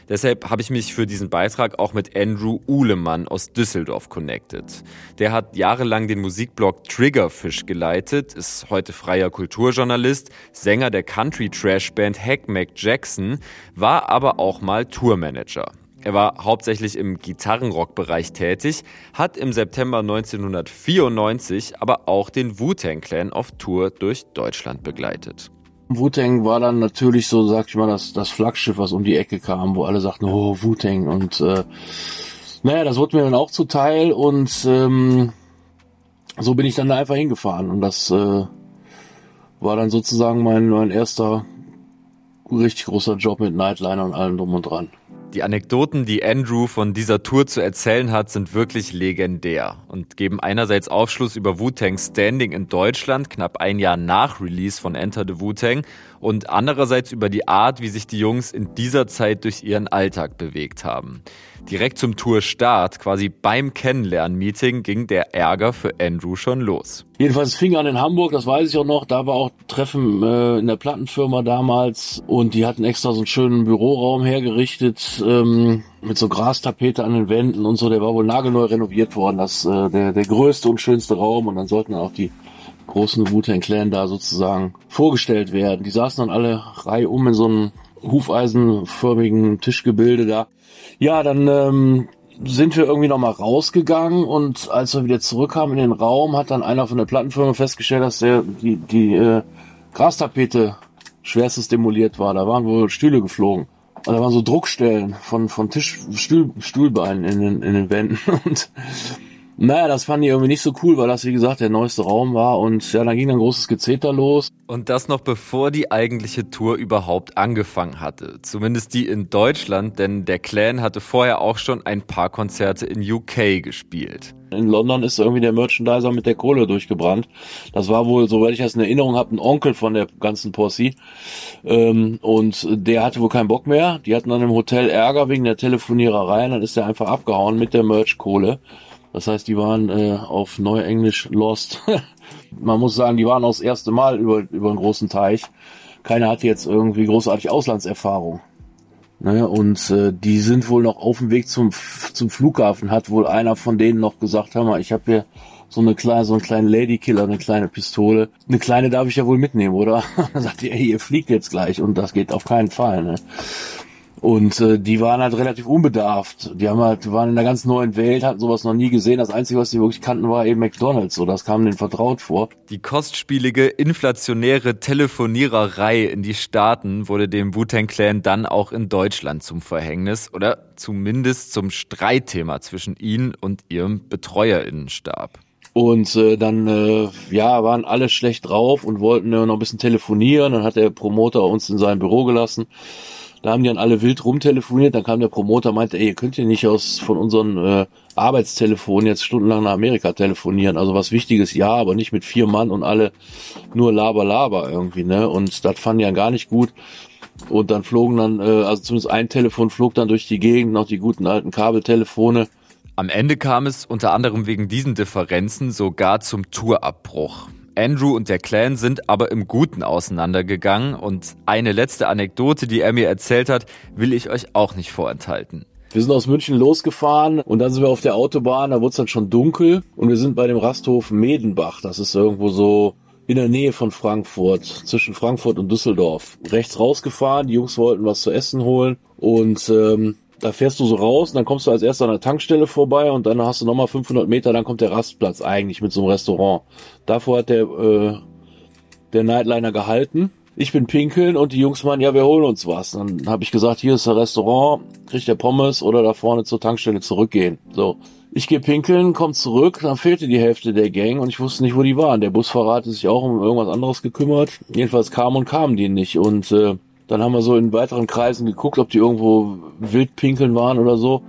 Deshalb habe ich mich für diesen Beitrag auch mit Andrew Uhlemann aus Düsseldorf connected. Der hat jahrelang den Musikblog Triggerfish geleitet, ist heute freier Kulturjournalist, Sänger der Country-Trash-Band Hack Mac Jackson, war aber auch mal Tourmanager. Er war hauptsächlich im Gitarrenrock-Bereich tätig, hat im September 1994 aber auch den Wu-Tang Clan auf Tour durch Deutschland begleitet. Wu-Tang war dann natürlich so, sag ich mal, das, das Flaggschiff, was um die Ecke kam, wo alle sagten, oh, Wu-Tang und äh, naja, das wurde mir dann auch zuteil und ähm, so bin ich dann da einfach hingefahren und das äh, war dann sozusagen mein, mein erster richtig großer Job mit Nightliner und allem drum und dran. Die Anekdoten, die Andrew von dieser Tour zu erzählen hat, sind wirklich legendär und geben einerseits Aufschluss über Wu-Tangs Standing in Deutschland, knapp ein Jahr nach Release von Enter the Wu-Tang, und andererseits über die Art, wie sich die Jungs in dieser Zeit durch ihren Alltag bewegt haben. Direkt zum Tourstart, quasi beim Kennenlernen-Meeting, ging der Ärger für Andrew schon los. Jedenfalls fing an in Hamburg, das weiß ich auch noch. Da war auch Treffen äh, in der Plattenfirma damals und die hatten extra so einen schönen Büroraum hergerichtet ähm, mit so Grastapete an den Wänden und so. Der war wohl nagelneu renoviert worden. Das äh, der der größte und schönste Raum und dann sollten auch die großen Wu-Tang Clan da sozusagen vorgestellt werden. Die saßen dann alle Reihe um in so einem hufeisenförmigen Tischgebilde da. Ja, dann ähm, sind wir irgendwie nochmal rausgegangen und als wir wieder zurückkamen in den Raum, hat dann einer von der Plattenfirma festgestellt, dass der die, die äh, Grastapete schwerstes demoliert war. Da waren wohl Stühle geflogen. Und da waren so Druckstellen von, von Tisch, Stuhl, Stuhlbeinen in den, in den Wänden. Und naja, das fand ich irgendwie nicht so cool, weil das, wie gesagt, der neueste Raum war. Und ja, dann ging ein großes Gezeter los. Und das noch bevor die eigentliche Tour überhaupt angefangen hatte. Zumindest die in Deutschland, denn der Clan hatte vorher auch schon ein paar Konzerte in UK gespielt. In London ist irgendwie der Merchandiser mit der Kohle durchgebrannt. Das war wohl, soweit ich das in Erinnerung habe, ein Onkel von der ganzen Posse. Ähm, und der hatte wohl keinen Bock mehr. Die hatten dann im Hotel Ärger wegen der Telefoniererei. Dann ist er einfach abgehauen mit der Merch-Kohle. Das heißt, die waren äh, auf Neuenglisch lost. Man muss sagen, die waren auch das erste Mal über, über einen großen Teich. Keiner hatte jetzt irgendwie großartig Auslandserfahrung. Naja, und äh, die sind wohl noch auf dem Weg zum, zum Flughafen, hat wohl einer von denen noch gesagt, hör mal, ich habe hier so eine kleine, so einen kleinen Ladykiller, eine kleine Pistole. Eine kleine darf ich ja wohl mitnehmen, oder? Dann sagt die, ey, ihr fliegt jetzt gleich und das geht auf keinen Fall. Ne? Und äh, die waren halt relativ unbedarft. Die haben halt, waren in einer ganz neuen Welt, hatten sowas noch nie gesehen. Das Einzige, was sie wirklich kannten, war eben McDonalds. So, das kam denen vertraut vor. Die kostspielige, inflationäre Telefoniererei in die Staaten wurde dem Wu-Tang Clan dann auch in Deutschland zum Verhängnis oder zumindest zum Streitthema zwischen ihnen und ihrem Betreuerinnenstab. Und äh, dann, äh, ja, waren alle schlecht drauf und wollten äh, noch ein bisschen telefonieren. Dann hat der Promoter uns in sein Büro gelassen. Da haben die dann alle wild rumtelefoniert. Dann kam der Promoter, meinte, ey, ihr könnt ihr nicht aus von unseren äh, Arbeitstelefonen jetzt stundenlang nach Amerika telefonieren. Also was Wichtiges, ja, aber nicht mit vier Mann und alle nur Laber, Laber irgendwie, ne? Und das fanden die ja gar nicht gut. Und dann flogen dann, äh, also zumindest ein Telefon flog dann durch die Gegend, noch die guten alten Kabeltelefone. Am Ende kam es unter anderem wegen diesen Differenzen sogar zum Tourabbruch. Andrew und der Clan sind aber im Guten auseinandergegangen und eine letzte Anekdote, die er mir erzählt hat, will ich euch auch nicht vorenthalten. Wir sind aus München losgefahren und dann sind wir auf der Autobahn, da wurde es dann schon dunkel und wir sind bei dem Rasthof Medenbach. Das ist irgendwo so in der Nähe von Frankfurt, zwischen Frankfurt und Düsseldorf. Rechts rausgefahren, die Jungs wollten was zu essen holen und ähm, da fährst du so raus dann kommst du als erster an der Tankstelle vorbei und dann hast du nochmal 500 Meter, dann kommt der Rastplatz eigentlich mit so einem Restaurant. Davor hat der, äh, der Nightliner gehalten. Ich bin pinkeln und die Jungs meinen, ja, wir holen uns was. Dann habe ich gesagt, hier ist der Restaurant, kriegt der Pommes oder da vorne zur Tankstelle zurückgehen. So. Ich gehe pinkeln, komm zurück, dann fehlte die Hälfte der Gang und ich wusste nicht, wo die waren. Der Busfahrer hatte sich auch um irgendwas anderes gekümmert. Jedenfalls kamen und kamen die nicht und äh, dann haben wir so in weiteren Kreisen geguckt, ob die irgendwo wild pinkeln waren oder so.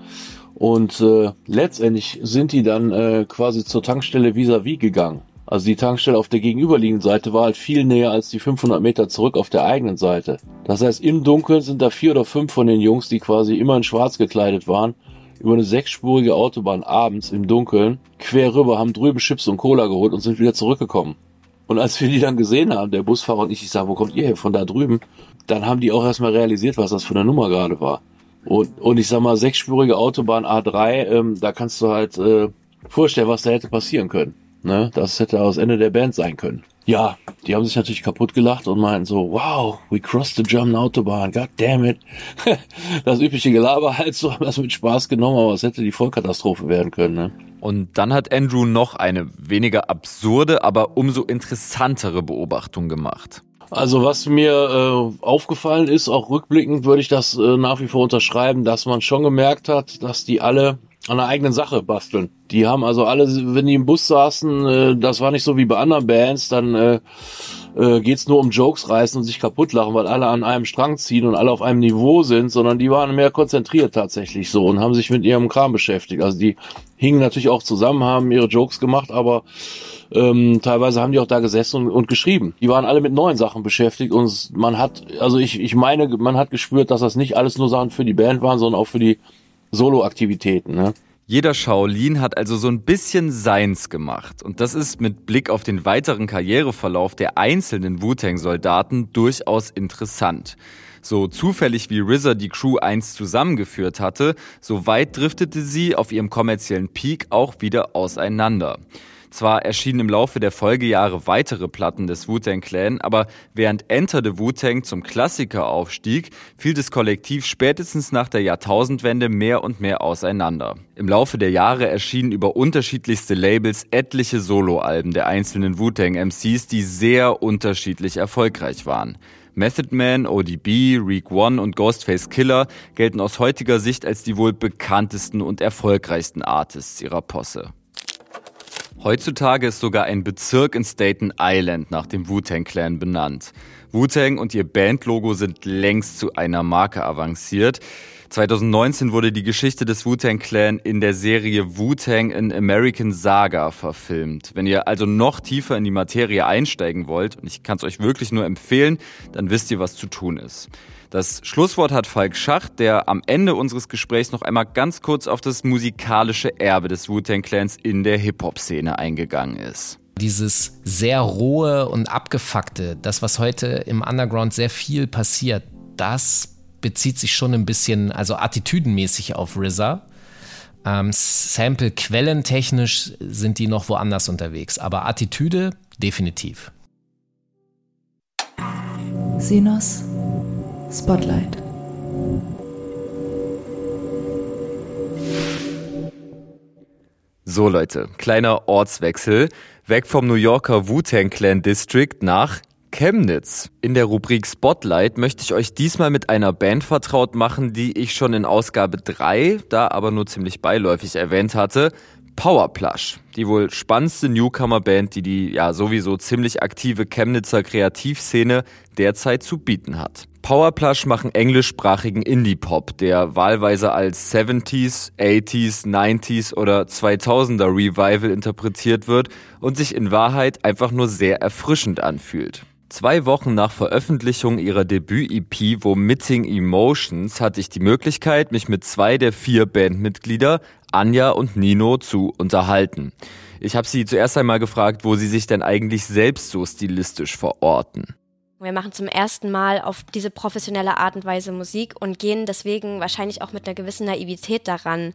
Und äh, letztendlich sind die dann äh, quasi zur Tankstelle vis-à-vis -vis gegangen. Also die Tankstelle auf der gegenüberliegenden Seite war halt viel näher als die 500 Meter zurück auf der eigenen Seite. Das heißt, im Dunkeln sind da vier oder fünf von den Jungs, die quasi immer in schwarz gekleidet waren, über eine sechsspurige Autobahn abends im Dunkeln quer rüber, haben drüben Chips und Cola geholt und sind wieder zurückgekommen. Und als wir die dann gesehen haben, der Busfahrer und ich, ich sage, wo kommt ihr her? Von da drüben dann haben die auch erstmal realisiert, was das für eine Nummer gerade war. Und, und ich sag mal, sechsspurige Autobahn A3, ähm, da kannst du halt äh, vorstellen, was da hätte passieren können. Ne? Das hätte das Ende der Band sein können. Ja, die haben sich natürlich kaputt gelacht und meinten so, wow, we crossed the German Autobahn, god damn it. das übliche Gelaber halt so, haben das mit Spaß genommen, aber es hätte die Vollkatastrophe werden können. Ne? Und dann hat Andrew noch eine weniger absurde, aber umso interessantere Beobachtung gemacht. Also was mir äh, aufgefallen ist, auch rückblickend würde ich das äh, nach wie vor unterschreiben, dass man schon gemerkt hat, dass die alle an der eigenen Sache basteln. Die haben also alle, wenn die im Bus saßen, äh, das war nicht so wie bei anderen Bands, dann äh, äh, geht's nur um Jokes reißen und sich kaputt lachen, weil alle an einem Strang ziehen und alle auf einem Niveau sind, sondern die waren mehr konzentriert tatsächlich so und haben sich mit ihrem Kram beschäftigt. Also die hingen natürlich auch zusammen, haben ihre Jokes gemacht, aber ähm, teilweise haben die auch da gesessen und, und geschrieben. Die waren alle mit neuen Sachen beschäftigt und man hat, also ich, ich meine, man hat gespürt, dass das nicht alles nur Sachen für die Band waren, sondern auch für die Solo-Aktivitäten. Ne? Jeder Shaolin hat also so ein bisschen Seins gemacht. Und das ist mit Blick auf den weiteren Karriereverlauf der einzelnen Wu-Tang-Soldaten durchaus interessant. So zufällig wie RZA die Crew einst zusammengeführt hatte, so weit driftete sie auf ihrem kommerziellen Peak auch wieder auseinander. Zwar erschienen im Laufe der Folgejahre weitere Platten des Wu-Tang Clan, aber während Enter the Wu-Tang zum Klassiker aufstieg, fiel das Kollektiv spätestens nach der Jahrtausendwende mehr und mehr auseinander. Im Laufe der Jahre erschienen über unterschiedlichste Labels etliche Soloalben der einzelnen Wu-Tang MCs, die sehr unterschiedlich erfolgreich waren. Method Man, ODB, Reek One und Ghostface Killer gelten aus heutiger Sicht als die wohl bekanntesten und erfolgreichsten Artists ihrer Posse. Heutzutage ist sogar ein Bezirk in Staten Island nach dem Wu-Tang Clan benannt. Wu-Tang und ihr Bandlogo sind längst zu einer Marke avanciert. 2019 wurde die Geschichte des Wu-Tang Clan in der Serie Wu-Tang in American Saga verfilmt. Wenn ihr also noch tiefer in die Materie einsteigen wollt, und ich kann es euch wirklich nur empfehlen, dann wisst ihr, was zu tun ist. Das Schlusswort hat Falk Schacht, der am Ende unseres Gesprächs noch einmal ganz kurz auf das musikalische Erbe des Wu-Tang Clans in der Hip-Hop-Szene eingegangen ist. Dieses sehr rohe und abgefuckte, das, was heute im Underground sehr viel passiert, das bezieht sich schon ein bisschen, also attitüdenmäßig auf RZA. Ähm, Sample-Quellentechnisch sind die noch woanders unterwegs, aber Attitüde definitiv. Sinos Spotlight. So Leute, kleiner Ortswechsel. Weg vom New Yorker Wu-Tang Clan District nach Chemnitz. In der Rubrik Spotlight möchte ich euch diesmal mit einer Band vertraut machen, die ich schon in Ausgabe 3, da aber nur ziemlich beiläufig erwähnt hatte. Powerplush, die wohl spannendste Newcomer-Band, die die ja sowieso ziemlich aktive Chemnitzer Kreativszene derzeit zu bieten hat. Powerplush machen englischsprachigen Indie-Pop, der wahlweise als 70s, 80s, 90s oder 2000er Revival interpretiert wird und sich in Wahrheit einfach nur sehr erfrischend anfühlt. Zwei Wochen nach Veröffentlichung ihrer Debüt-EP Vomiting Emotions hatte ich die Möglichkeit, mich mit zwei der vier Bandmitglieder, Anja und Nino, zu unterhalten. Ich habe sie zuerst einmal gefragt, wo sie sich denn eigentlich selbst so stilistisch verorten. Wir machen zum ersten Mal auf diese professionelle Art und Weise Musik und gehen deswegen wahrscheinlich auch mit einer gewissen Naivität daran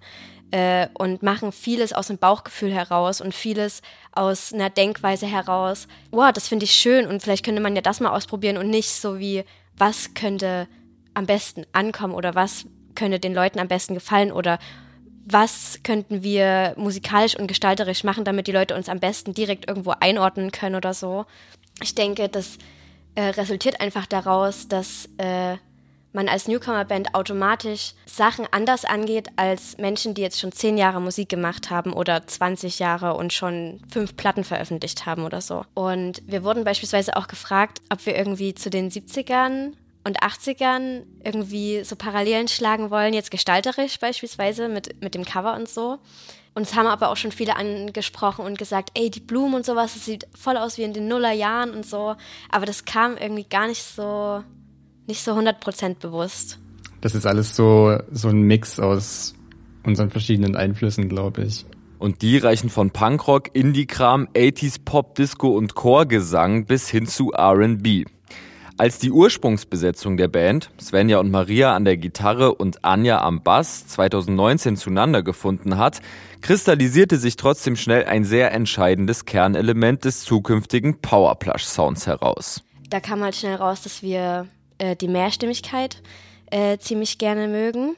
äh, und machen vieles aus dem Bauchgefühl heraus und vieles aus einer Denkweise heraus. Wow, das finde ich schön und vielleicht könnte man ja das mal ausprobieren und nicht so wie, was könnte am besten ankommen oder was könnte den Leuten am besten gefallen oder was könnten wir musikalisch und gestalterisch machen, damit die Leute uns am besten direkt irgendwo einordnen können oder so. Ich denke, das äh, resultiert einfach daraus, dass äh, man als Newcomer-Band automatisch Sachen anders angeht als Menschen, die jetzt schon zehn Jahre Musik gemacht haben oder 20 Jahre und schon fünf Platten veröffentlicht haben oder so. Und wir wurden beispielsweise auch gefragt, ob wir irgendwie zu den 70ern und 80ern irgendwie so Parallelen schlagen wollen, jetzt gestalterisch beispielsweise mit, mit dem Cover und so. Uns haben aber auch schon viele angesprochen und gesagt, ey, die Blumen und sowas, das sieht voll aus wie in den Nullerjahren und so. Aber das kam irgendwie gar nicht so, nicht so 100% bewusst. Das ist alles so, so ein Mix aus unseren verschiedenen Einflüssen, glaube ich. Und die reichen von Punkrock, Indie-Kram, 80s Pop, Disco und Chorgesang bis hin zu R&B. Als die Ursprungsbesetzung der Band, Svenja und Maria an der Gitarre und Anja am Bass, 2019 zueinander gefunden hat, kristallisierte sich trotzdem schnell ein sehr entscheidendes Kernelement des zukünftigen Powerplush-Sounds heraus. Da kam halt schnell raus, dass wir äh, die Mehrstimmigkeit äh, ziemlich gerne mögen.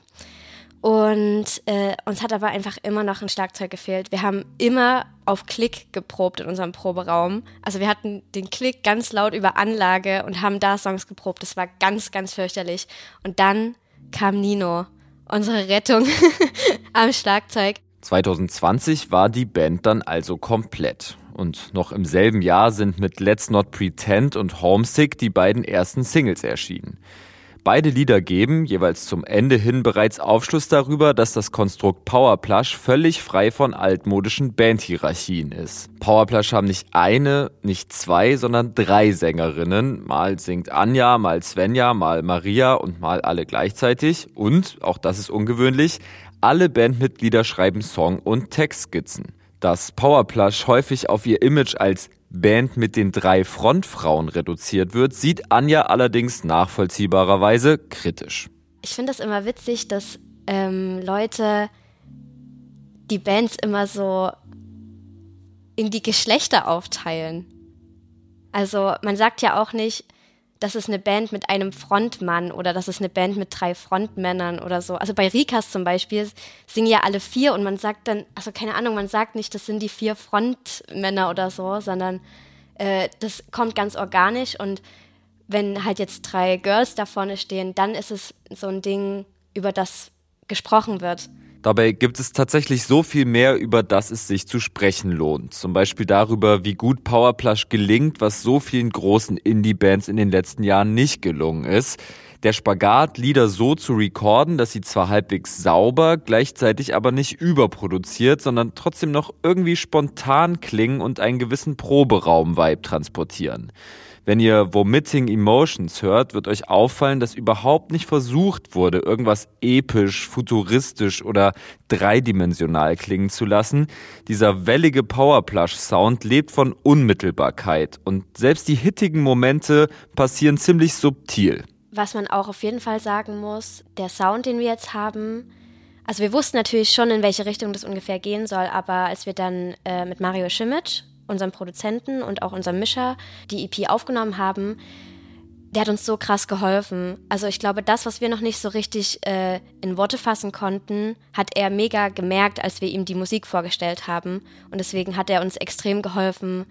Und äh, uns hat aber einfach immer noch ein Schlagzeug gefehlt. Wir haben immer auf Klick geprobt in unserem Proberaum. Also wir hatten den Klick ganz laut über Anlage und haben da Songs geprobt. Das war ganz, ganz fürchterlich. Und dann kam Nino, unsere Rettung am Schlagzeug. 2020 war die Band dann also komplett. Und noch im selben Jahr sind mit Let's Not Pretend und Homesick die beiden ersten Singles erschienen. Beide Lieder geben, jeweils zum Ende hin, bereits Aufschluss darüber, dass das Konstrukt Powerplush völlig frei von altmodischen Bandhierarchien ist. Powerplush haben nicht eine, nicht zwei, sondern drei Sängerinnen. Mal singt Anja, mal Svenja, mal Maria und mal alle gleichzeitig. Und, auch das ist ungewöhnlich, alle Bandmitglieder schreiben Song- und Textskizzen. Dass Powerplush häufig auf ihr Image als Band mit den drei Frontfrauen reduziert wird, sieht Anja allerdings nachvollziehbarerweise kritisch. Ich finde es immer witzig, dass ähm, Leute die Bands immer so in die Geschlechter aufteilen. Also man sagt ja auch nicht, das ist eine Band mit einem Frontmann oder das ist eine Band mit drei Frontmännern oder so. Also bei Rikas zum Beispiel singen ja alle vier und man sagt dann, also keine Ahnung, man sagt nicht, das sind die vier Frontmänner oder so, sondern äh, das kommt ganz organisch und wenn halt jetzt drei Girls da vorne stehen, dann ist es so ein Ding, über das gesprochen wird. Dabei gibt es tatsächlich so viel mehr, über das es sich zu sprechen lohnt. Zum Beispiel darüber, wie gut Powerplush gelingt, was so vielen großen Indie-Bands in den letzten Jahren nicht gelungen ist. Der Spagat, Lieder so zu recorden, dass sie zwar halbwegs sauber, gleichzeitig aber nicht überproduziert, sondern trotzdem noch irgendwie spontan klingen und einen gewissen Proberaum-Vibe transportieren. Wenn ihr Vomiting Emotions hört, wird euch auffallen, dass überhaupt nicht versucht wurde, irgendwas episch, futuristisch oder dreidimensional klingen zu lassen. Dieser wellige Powerplush-Sound lebt von Unmittelbarkeit und selbst die hittigen Momente passieren ziemlich subtil. Was man auch auf jeden Fall sagen muss, der Sound, den wir jetzt haben, also wir wussten natürlich schon, in welche Richtung das ungefähr gehen soll, aber als wir dann äh, mit Mario Schimic unserem Produzenten und auch unserem Mischer die EP aufgenommen haben, der hat uns so krass geholfen. Also ich glaube, das, was wir noch nicht so richtig äh, in Worte fassen konnten, hat er mega gemerkt, als wir ihm die Musik vorgestellt haben. Und deswegen hat er uns extrem geholfen,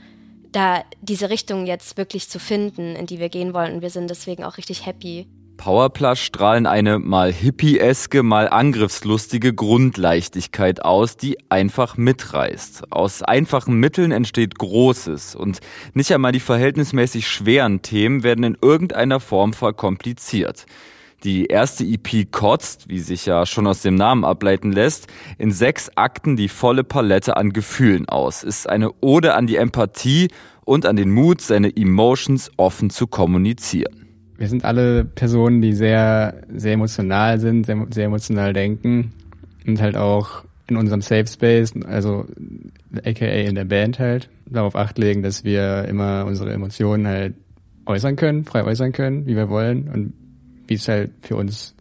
da diese Richtung jetzt wirklich zu finden, in die wir gehen wollen. Und wir sind deswegen auch richtig happy. Powerplush strahlen eine mal hippieske, mal angriffslustige Grundleichtigkeit aus, die einfach mitreißt. Aus einfachen Mitteln entsteht Großes und nicht einmal die verhältnismäßig schweren Themen werden in irgendeiner Form verkompliziert. Die erste EP kotzt, wie sich ja schon aus dem Namen ableiten lässt, in sechs Akten die volle Palette an Gefühlen aus, ist eine Ode an die Empathie und an den Mut, seine Emotions offen zu kommunizieren wir sind alle Personen, die sehr, sehr emotional sind, sehr, sehr emotional denken und halt auch in unserem Safe Space, also aka in der Band halt, darauf acht legen, dass wir immer unsere Emotionen halt äußern können, frei äußern können, wie wir wollen und wie es halt für uns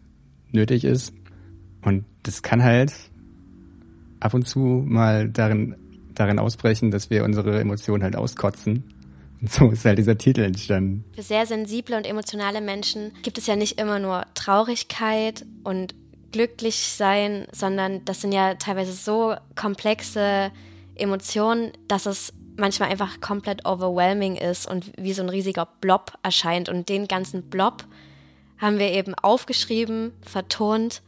nötig ist. Und das kann halt ab und zu mal darin, darin ausbrechen, dass wir unsere Emotionen halt auskotzen. Und so ist halt dieser Titel entstanden. Für sehr sensible und emotionale Menschen gibt es ja nicht immer nur Traurigkeit und glücklich sein, sondern das sind ja teilweise so komplexe Emotionen, dass es manchmal einfach komplett overwhelming ist und wie so ein riesiger Blob erscheint. Und den ganzen Blob haben wir eben aufgeschrieben, vertont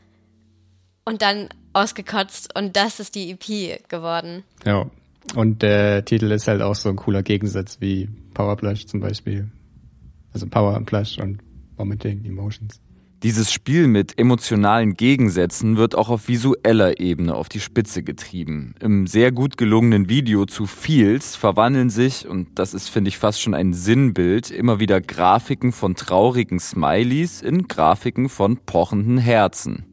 und dann ausgekotzt. Und das ist die EP geworden. Ja. Und der Titel ist halt auch so ein cooler Gegensatz wie Power Plush zum Beispiel. Also Power und Plush und Vomiting Emotions. Dieses Spiel mit emotionalen Gegensätzen wird auch auf visueller Ebene auf die Spitze getrieben. Im sehr gut gelungenen Video zu Feels verwandeln sich, und das ist, finde ich, fast schon ein Sinnbild, immer wieder Grafiken von traurigen Smileys in Grafiken von pochenden Herzen.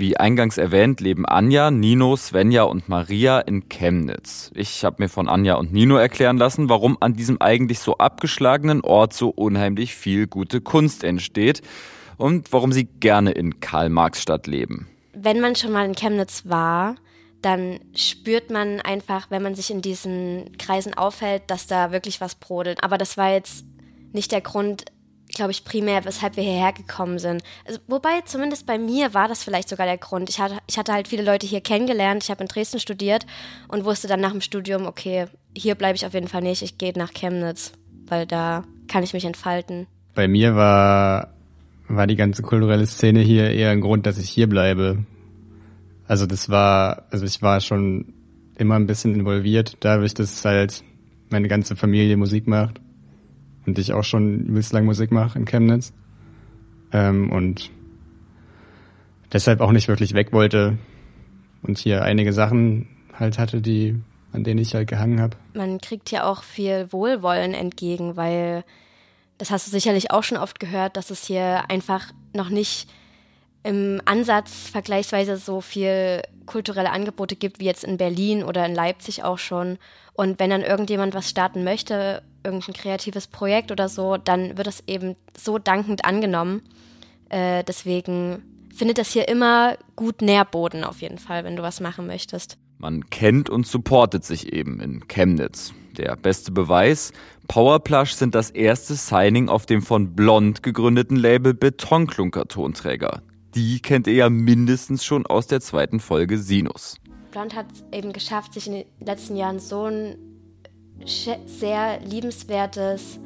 Wie eingangs erwähnt, leben Anja, Nino, Svenja und Maria in Chemnitz. Ich habe mir von Anja und Nino erklären lassen, warum an diesem eigentlich so abgeschlagenen Ort so unheimlich viel gute Kunst entsteht und warum sie gerne in Karl-Marx-Stadt leben. Wenn man schon mal in Chemnitz war, dann spürt man einfach, wenn man sich in diesen Kreisen aufhält, dass da wirklich was brodelt. Aber das war jetzt nicht der Grund, glaube ich, primär, weshalb wir hierher gekommen sind. Also, wobei, zumindest bei mir war das vielleicht sogar der Grund. Ich hatte, ich hatte halt viele Leute hier kennengelernt. Ich habe in Dresden studiert und wusste dann nach dem Studium, okay, hier bleibe ich auf jeden Fall nicht. Ich gehe nach Chemnitz, weil da kann ich mich entfalten. Bei mir war, war die ganze kulturelle Szene hier eher ein Grund, dass ich hier bleibe. Also das war, also ich war schon immer ein bisschen involviert, dadurch, dass halt meine ganze Familie Musik macht und ich auch schon übelst lang Musik mache in Chemnitz. Ähm, und deshalb auch nicht wirklich weg wollte und hier einige Sachen halt hatte, die an denen ich halt gehangen habe. Man kriegt ja auch viel Wohlwollen entgegen, weil das hast du sicherlich auch schon oft gehört, dass es hier einfach noch nicht im Ansatz vergleichsweise so viel kulturelle Angebote gibt wie jetzt in Berlin oder in Leipzig auch schon. Und wenn dann irgendjemand was starten möchte, irgendein kreatives Projekt oder so, dann wird das eben so dankend angenommen. Äh, deswegen findet das hier immer gut Nährboden auf jeden Fall, wenn du was machen möchtest. Man kennt und supportet sich eben in Chemnitz. Der beste Beweis, Powerplush sind das erste Signing auf dem von Blond gegründeten Label Betonklunker-Tonträger. Die kennt ihr ja mindestens schon aus der zweiten Folge Sinus. Blond hat eben geschafft, sich in den letzten Jahren so ein sehr liebenswertes,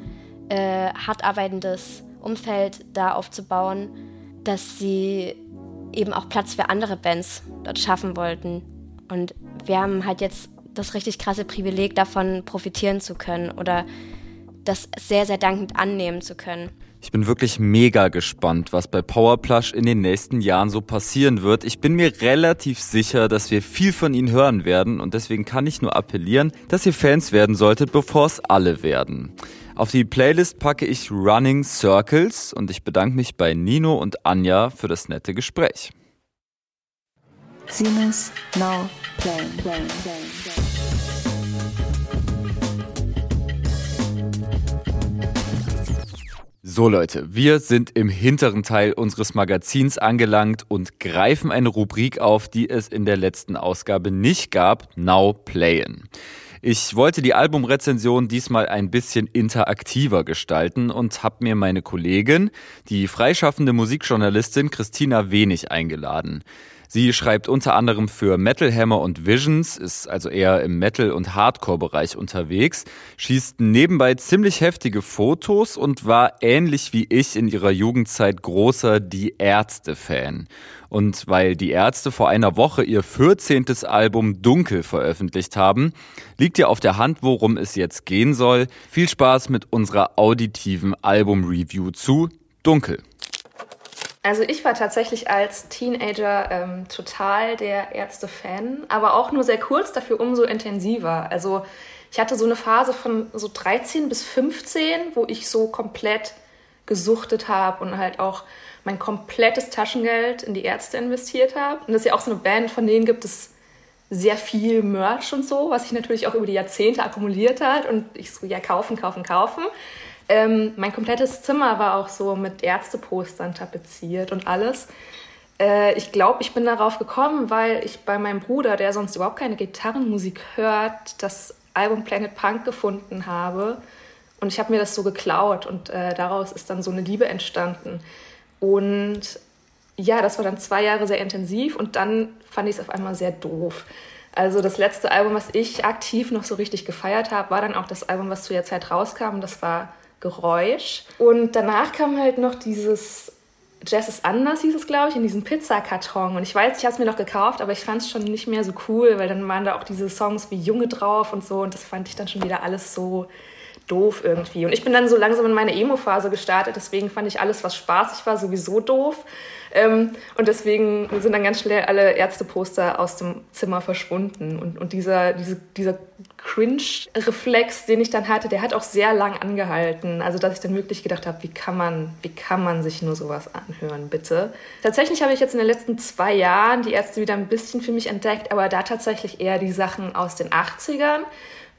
äh, hart arbeitendes Umfeld da aufzubauen, dass sie eben auch Platz für andere Bands dort schaffen wollten. Und wir haben halt jetzt das richtig krasse Privileg, davon profitieren zu können oder das sehr, sehr dankend annehmen zu können. Ich bin wirklich mega gespannt, was bei Powerplush in den nächsten Jahren so passieren wird. Ich bin mir relativ sicher, dass wir viel von ihnen hören werden und deswegen kann ich nur appellieren, dass ihr Fans werden solltet, bevor es alle werden. Auf die Playlist packe ich Running Circles und ich bedanke mich bei Nino und Anja für das nette Gespräch. Sinus now playing. playing, playing, So Leute, wir sind im hinteren Teil unseres Magazins angelangt und greifen eine Rubrik auf, die es in der letzten Ausgabe nicht gab, Now Playin'. Ich wollte die Albumrezension diesmal ein bisschen interaktiver gestalten und habe mir meine Kollegin, die freischaffende Musikjournalistin Christina Wenig eingeladen. Sie schreibt unter anderem für Metal Hammer und Visions, ist also eher im Metal- und Hardcore-Bereich unterwegs, schießt nebenbei ziemlich heftige Fotos und war ähnlich wie ich in ihrer Jugendzeit großer Die Ärzte-Fan. Und weil die Ärzte vor einer Woche ihr 14. Album Dunkel veröffentlicht haben, liegt ja auf der Hand, worum es jetzt gehen soll. Viel Spaß mit unserer auditiven Album-Review zu Dunkel. Also ich war tatsächlich als Teenager ähm, total der Ärzte-Fan, aber auch nur sehr kurz, dafür umso intensiver. Also ich hatte so eine Phase von so 13 bis 15, wo ich so komplett gesuchtet habe und halt auch mein komplettes Taschengeld in die Ärzte investiert habe. Und das ist ja auch so eine Band, von denen gibt es sehr viel Merch und so, was sich natürlich auch über die Jahrzehnte akkumuliert hat. Und ich so, ja, kaufen, kaufen, kaufen. Ähm, mein komplettes Zimmer war auch so mit Ärztepostern tapeziert und alles. Äh, ich glaube, ich bin darauf gekommen, weil ich bei meinem Bruder, der sonst überhaupt keine Gitarrenmusik hört, das Album Planet Punk gefunden habe. Und ich habe mir das so geklaut und äh, daraus ist dann so eine Liebe entstanden. Und ja, das war dann zwei Jahre sehr intensiv und dann fand ich es auf einmal sehr doof. Also das letzte Album, was ich aktiv noch so richtig gefeiert habe, war dann auch das Album, was zu der Zeit rauskam. Das war Geräusch. Und danach kam halt noch dieses Jazz ist anders, hieß es, glaube ich, in diesem Pizzakarton. Und ich weiß, ich habe es mir noch gekauft, aber ich fand es schon nicht mehr so cool, weil dann waren da auch diese Songs wie Junge drauf und so. Und das fand ich dann schon wieder alles so doof irgendwie. Und ich bin dann so langsam in meine Emo-Phase gestartet, deswegen fand ich alles, was spaßig war, sowieso doof. Ähm, und deswegen sind dann ganz schnell alle Ärzteposter aus dem Zimmer verschwunden. Und, und dieser, diese, dieser Cringe-Reflex, den ich dann hatte, der hat auch sehr lang angehalten. Also, dass ich dann wirklich gedacht habe, wie wie kann man sich nur sowas anhören, bitte? Tatsächlich habe ich jetzt in den letzten zwei Jahren die Ärzte wieder ein bisschen für mich entdeckt, aber da tatsächlich eher die Sachen aus den 80ern,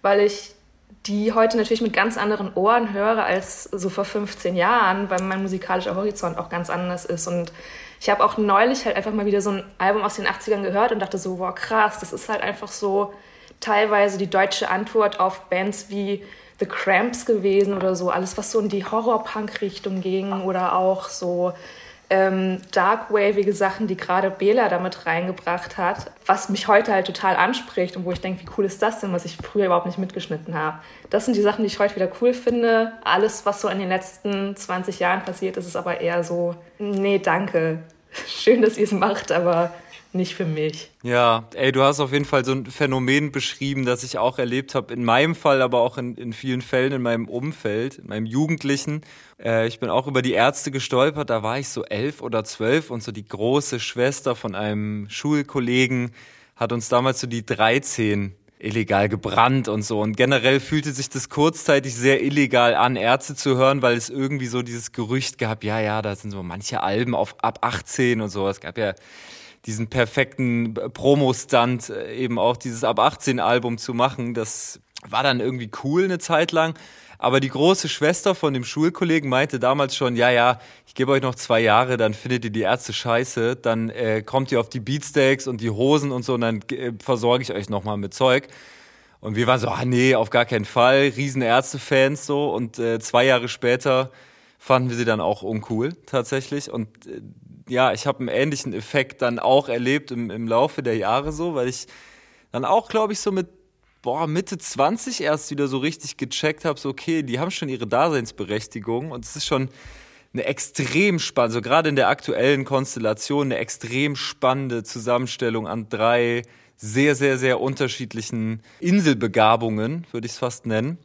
weil ich die heute natürlich mit ganz anderen Ohren höre als so vor 15 Jahren, weil mein musikalischer Horizont auch ganz anders ist. Und ich habe auch neulich halt einfach mal wieder so ein Album aus den 80ern gehört und dachte so, wow, krass, das ist halt einfach so teilweise die deutsche Antwort auf Bands wie The Cramps gewesen oder so. Alles, was so in die Horror-Punk-Richtung ging oder auch so ähm, darkwavige Sachen, die gerade Bela damit reingebracht hat, was mich heute halt total anspricht und wo ich denke, wie cool ist das denn, was ich früher überhaupt nicht mitgeschnitten habe. Das sind die Sachen, die ich heute wieder cool finde. Alles, was so in den letzten 20 Jahren passiert ist, ist aber eher so, nee, danke. Schön, dass ihr es macht, aber nicht für mich. Ja, ey, du hast auf jeden Fall so ein Phänomen beschrieben, das ich auch erlebt habe. In meinem Fall, aber auch in, in vielen Fällen in meinem Umfeld, in meinem Jugendlichen. Äh, ich bin auch über die Ärzte gestolpert. Da war ich so elf oder zwölf und so die große Schwester von einem Schulkollegen hat uns damals so die 13 illegal gebrannt und so. Und generell fühlte sich das kurzzeitig sehr illegal an, Ärzte zu hören, weil es irgendwie so dieses Gerücht gab, ja, ja, da sind so manche Alben auf ab 18 und so. Es gab ja diesen perfekten Promo-Stunt, äh, eben auch dieses Ab 18 Album zu machen. Das war dann irgendwie cool eine Zeit lang. Aber die große Schwester von dem Schulkollegen meinte damals schon, ja, ja, ich gebe euch noch zwei Jahre, dann findet ihr die Ärzte scheiße, dann äh, kommt ihr auf die Beatsteaks und die Hosen und so und dann äh, versorge ich euch nochmal mit Zeug. Und wir waren so, ah nee, auf gar keinen Fall, riesen Ärzte-Fans so. Und äh, zwei Jahre später fanden wir sie dann auch uncool tatsächlich. Und äh, ja, ich habe einen ähnlichen Effekt dann auch erlebt im, im Laufe der Jahre so, weil ich dann auch, glaube ich, so mit boah, Mitte 20 erst wieder so richtig gecheckt habe, so okay, die haben schon ihre Daseinsberechtigung und es ist schon eine extrem spannende, so gerade in der aktuellen Konstellation, eine extrem spannende Zusammenstellung an drei sehr, sehr, sehr unterschiedlichen Inselbegabungen, würde ich es fast nennen.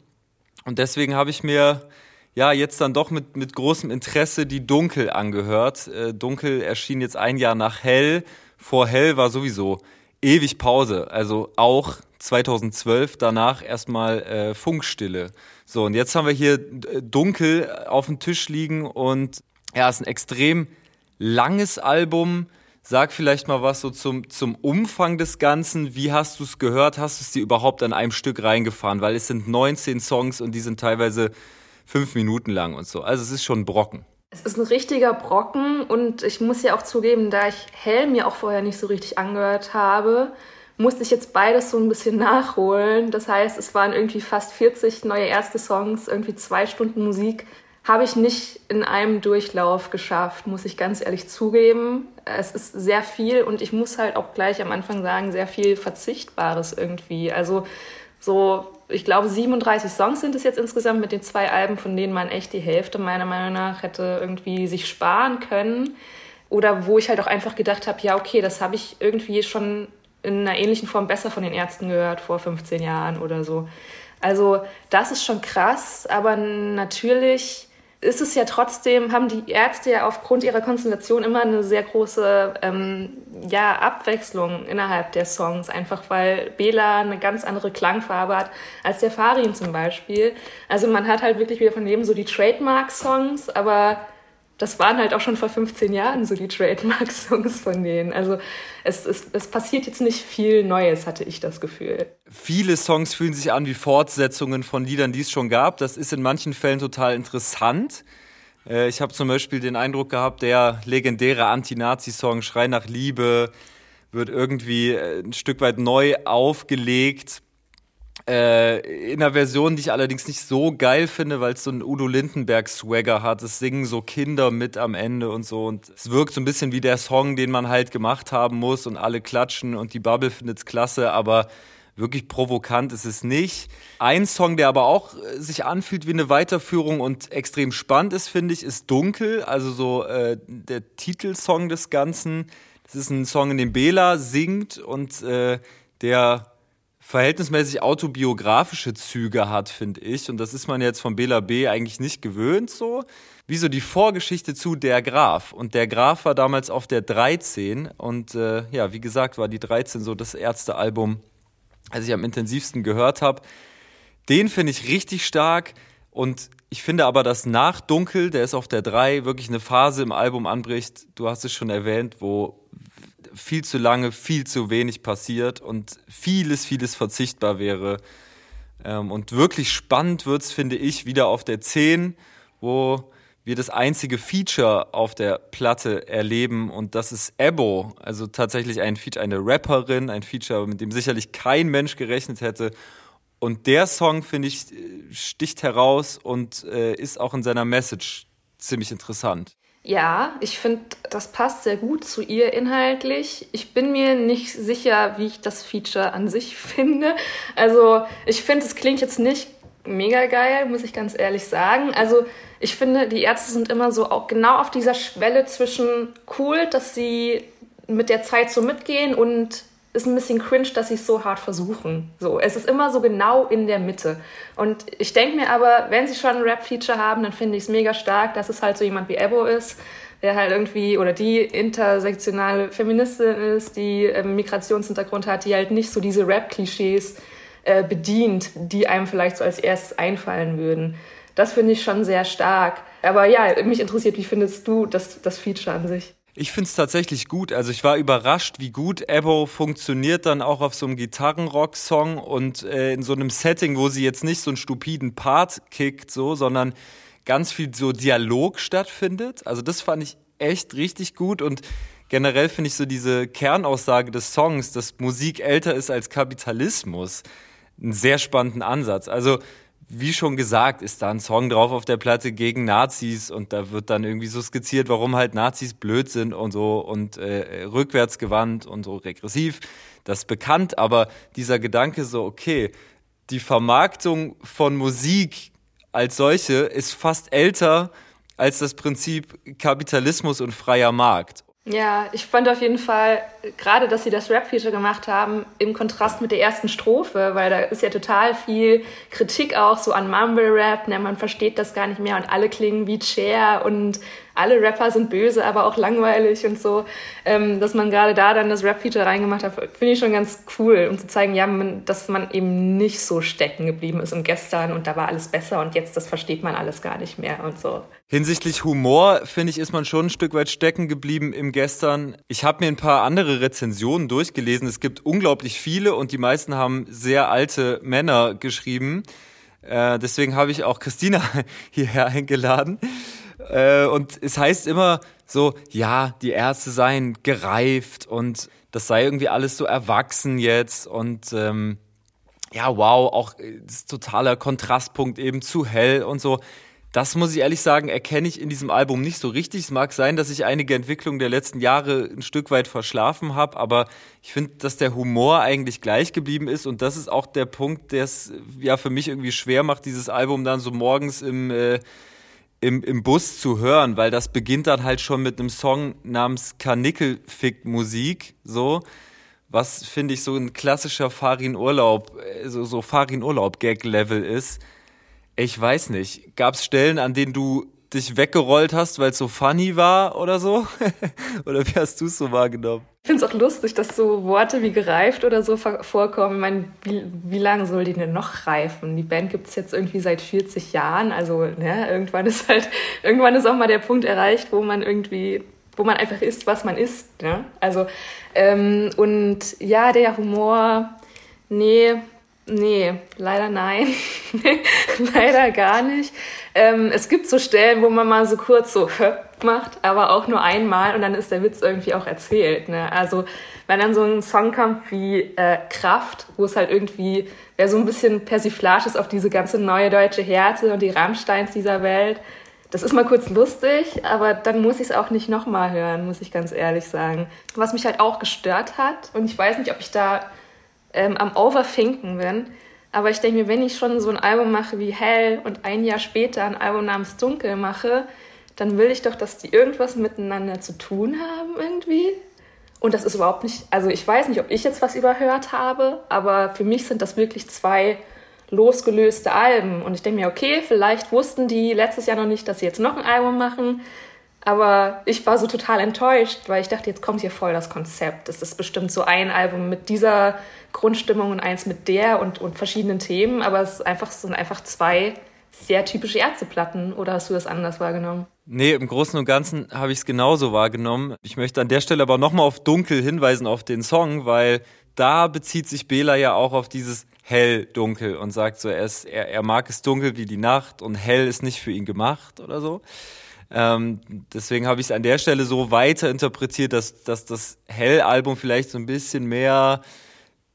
Und deswegen habe ich mir ja, jetzt dann doch mit, mit großem Interesse die Dunkel angehört. Äh, Dunkel erschien jetzt ein Jahr nach Hell. Vor Hell war sowieso ewig Pause. Also auch 2012 danach erstmal äh, Funkstille. So, und jetzt haben wir hier äh, Dunkel auf dem Tisch liegen und ja, ist ein extrem langes Album. Sag vielleicht mal was so zum, zum Umfang des Ganzen. Wie hast du es gehört? Hast du es dir überhaupt an einem Stück reingefahren? Weil es sind 19 Songs und die sind teilweise fünf Minuten lang und so. Also es ist schon ein Brocken. Es ist ein richtiger Brocken und ich muss ja auch zugeben, da ich Hell mir auch vorher nicht so richtig angehört habe, musste ich jetzt beides so ein bisschen nachholen. Das heißt, es waren irgendwie fast 40 neue erste Songs, irgendwie zwei Stunden Musik. Habe ich nicht in einem Durchlauf geschafft, muss ich ganz ehrlich zugeben. Es ist sehr viel und ich muss halt auch gleich am Anfang sagen, sehr viel Verzichtbares irgendwie. Also so, ich glaube, 37 Songs sind es jetzt insgesamt mit den zwei Alben, von denen man echt die Hälfte meiner Meinung nach hätte irgendwie sich sparen können. Oder wo ich halt auch einfach gedacht habe, ja, okay, das habe ich irgendwie schon in einer ähnlichen Form besser von den Ärzten gehört vor 15 Jahren oder so. Also das ist schon krass, aber natürlich ist es ja trotzdem, haben die Ärzte ja aufgrund ihrer Konstellation immer eine sehr große ähm, ja, Abwechslung innerhalb der Songs, einfach weil Bela eine ganz andere Klangfarbe hat als der Farin zum Beispiel. Also man hat halt wirklich wieder von jedem so die Trademark-Songs, aber das waren halt auch schon vor 15 Jahren so die Trademark-Songs von denen. Also es, es, es passiert jetzt nicht viel Neues, hatte ich das Gefühl. Viele Songs fühlen sich an wie Fortsetzungen von Liedern, die es schon gab. Das ist in manchen Fällen total interessant. Äh, ich habe zum Beispiel den Eindruck gehabt, der legendäre Anti-Nazi-Song Schrei nach Liebe wird irgendwie äh, ein Stück weit neu aufgelegt äh, in einer Version, die ich allerdings nicht so geil finde, weil es so einen Udo Lindenberg-Swagger hat. Es singen so Kinder mit am Ende und so. Und es wirkt so ein bisschen wie der Song, den man halt gemacht haben muss und alle klatschen und die Bubble findet's klasse, aber wirklich provokant ist es nicht. Ein Song, der aber auch äh, sich anfühlt wie eine Weiterführung und extrem spannend ist, finde ich, ist Dunkel. Also so äh, der Titelsong des Ganzen. Das ist ein Song, in dem Bela singt und äh, der verhältnismäßig autobiografische Züge hat, finde ich. Und das ist man jetzt von Bela B. eigentlich nicht gewöhnt so. Wie so die Vorgeschichte zu Der Graf. Und Der Graf war damals auf der 13. Und äh, ja, wie gesagt, war die 13 so das erste Album, das ich am intensivsten gehört habe. Den finde ich richtig stark. Und ich finde aber, dass nach Dunkel, der ist auf der 3, wirklich eine Phase im Album anbricht. Du hast es schon erwähnt, wo viel zu lange, viel zu wenig passiert und vieles, vieles verzichtbar wäre. Ähm, und wirklich spannend wird's, finde ich, wieder auf der 10, wo wir das einzige Feature auf der Platte erleben und das ist Ebo, also tatsächlich ein Feature, eine Rapperin, ein Feature, mit dem sicherlich kein Mensch gerechnet hätte. Und der Song, finde ich, sticht heraus und äh, ist auch in seiner Message ziemlich interessant. Ja, ich finde, das passt sehr gut zu ihr inhaltlich. Ich bin mir nicht sicher, wie ich das Feature an sich finde. Also, ich finde, es klingt jetzt nicht mega geil, muss ich ganz ehrlich sagen. Also, ich finde, die Ärzte sind immer so auch genau auf dieser Schwelle zwischen cool, dass sie mit der Zeit so mitgehen und ist ein bisschen cringe, dass sie es so hart versuchen. So, es ist immer so genau in der Mitte. Und ich denke mir aber, wenn sie schon ein Rap-Feature haben, dann finde ich es mega stark, dass es halt so jemand wie Ebo ist, der halt irgendwie oder die intersektionale Feministin ist, die ähm, Migrationshintergrund hat, die halt nicht so diese Rap-Klischees äh, bedient, die einem vielleicht so als erstes einfallen würden. Das finde ich schon sehr stark. Aber ja, mich interessiert, wie findest du das, das Feature an sich? Ich finde es tatsächlich gut. Also ich war überrascht, wie gut Ebo funktioniert dann auch auf so einem Gitarrenrock-Song und äh, in so einem Setting, wo sie jetzt nicht so einen stupiden Part kickt, so, sondern ganz viel so Dialog stattfindet. Also das fand ich echt richtig gut und generell finde ich so diese Kernaussage des Songs, dass Musik älter ist als Kapitalismus, einen sehr spannenden Ansatz. Also wie schon gesagt, ist da ein Song drauf auf der Platte gegen Nazis und da wird dann irgendwie so skizziert, warum halt Nazis blöd sind und so und äh, rückwärtsgewandt und so regressiv. Das ist bekannt, aber dieser Gedanke so, okay, die Vermarktung von Musik als solche ist fast älter als das Prinzip Kapitalismus und freier Markt. Ja, ich fand auf jeden Fall, gerade dass sie das Rap-Feature gemacht haben, im Kontrast mit der ersten Strophe, weil da ist ja total viel Kritik auch so an Mumble-Rap, ne, man versteht das gar nicht mehr und alle klingen wie Chair und alle Rapper sind böse, aber auch langweilig und so, ähm, dass man gerade da dann das Rap-Feature reingemacht hat, finde ich schon ganz cool, um zu zeigen, ja, man, dass man eben nicht so stecken geblieben ist im Gestern und da war alles besser und jetzt, das versteht man alles gar nicht mehr und so. Hinsichtlich Humor, finde ich, ist man schon ein Stück weit stecken geblieben im Gestern. Ich habe mir ein paar andere Rezensionen durchgelesen. Es gibt unglaublich viele und die meisten haben sehr alte Männer geschrieben. Äh, deswegen habe ich auch Christina hierher eingeladen. Äh, und es heißt immer so, ja, die Ärzte seien gereift und das sei irgendwie alles so erwachsen jetzt und ähm, ja, wow, auch äh, totaler Kontrastpunkt eben zu hell und so. Das muss ich ehrlich sagen, erkenne ich in diesem Album nicht so richtig. Es mag sein, dass ich einige Entwicklungen der letzten Jahre ein Stück weit verschlafen habe, aber ich finde, dass der Humor eigentlich gleich geblieben ist und das ist auch der Punkt, der es ja für mich irgendwie schwer macht, dieses Album dann so morgens im äh, im, im Bus zu hören, weil das beginnt dann halt schon mit einem Song namens Karnickelfick Musik, so, was finde ich so ein klassischer Farin Urlaub, äh, so, so Farin Urlaub Gag Level ist. Ich weiß nicht, gab es Stellen, an denen du dich weggerollt hast, weil es so funny war oder so? oder wie hast du es so wahrgenommen? finde es auch lustig, dass so Worte wie gereift oder so vorkommen. Ich meine, wie, wie lange soll die denn noch reifen? Die Band gibt es jetzt irgendwie seit 40 Jahren. Also ne, irgendwann ist halt, irgendwann ist auch mal der Punkt erreicht, wo man irgendwie, wo man einfach isst, was man isst. Ne? Also, ähm, und ja, der Humor, nee, Nee, leider nein. leider gar nicht. Ähm, es gibt so Stellen, wo man mal so kurz so macht, aber auch nur einmal und dann ist der Witz irgendwie auch erzählt. Ne? Also wenn dann so ein Song kommt wie äh, Kraft, wo es halt irgendwie ja, so ein bisschen Persiflage ist auf diese ganze neue deutsche Härte und die Rammsteins dieser Welt, das ist mal kurz lustig, aber dann muss ich es auch nicht nochmal hören, muss ich ganz ehrlich sagen. Was mich halt auch gestört hat, und ich weiß nicht, ob ich da ähm, am Overthinken bin. Aber ich denke mir, wenn ich schon so ein Album mache wie Hell und ein Jahr später ein Album namens Dunkel mache, dann will ich doch, dass die irgendwas miteinander zu tun haben irgendwie. Und das ist überhaupt nicht, also ich weiß nicht, ob ich jetzt was überhört habe, aber für mich sind das wirklich zwei losgelöste Alben. Und ich denke mir, okay, vielleicht wussten die letztes Jahr noch nicht, dass sie jetzt noch ein Album machen. Aber ich war so total enttäuscht, weil ich dachte, jetzt kommt hier voll das Konzept. Es ist bestimmt so ein Album mit dieser Grundstimmung und eins mit der und, und verschiedenen Themen, aber es, einfach, es sind einfach zwei sehr typische Ärzteplatten. Oder hast du das anders wahrgenommen? Nee, im Großen und Ganzen habe ich es genauso wahrgenommen. Ich möchte an der Stelle aber nochmal auf Dunkel hinweisen, auf den Song, weil da bezieht sich Bela ja auch auf dieses hell-dunkel und sagt so, er, ist, er, er mag es dunkel wie die Nacht und hell ist nicht für ihn gemacht oder so. Ähm, deswegen habe ich es an der Stelle so weiter interpretiert, dass, dass das Hell-Album vielleicht so ein bisschen mehr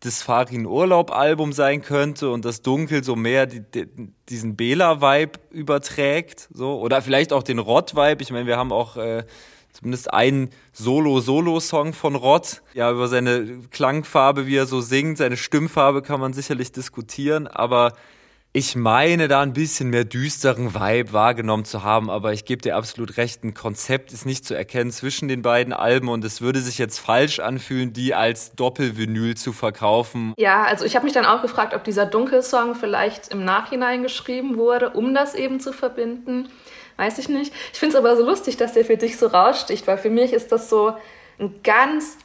das Farin Urlaub-Album sein könnte und das Dunkel so mehr die, die, diesen Bela-Vibe überträgt. So. Oder vielleicht auch den Rott-Vibe. Ich meine, wir haben auch äh, zumindest einen Solo-Solo-Song von Rott. Ja, über seine Klangfarbe, wie er so singt, seine Stimmfarbe kann man sicherlich diskutieren, aber ich meine, da ein bisschen mehr düsteren Vibe wahrgenommen zu haben, aber ich gebe dir absolut recht, ein Konzept ist nicht zu erkennen zwischen den beiden Alben und es würde sich jetzt falsch anfühlen, die als Doppelvinyl zu verkaufen. Ja, also ich habe mich dann auch gefragt, ob dieser Dunkelsong vielleicht im Nachhinein geschrieben wurde, um das eben zu verbinden. Weiß ich nicht. Ich finde es aber so lustig, dass der für dich so raussticht, weil für mich ist das so ein ganz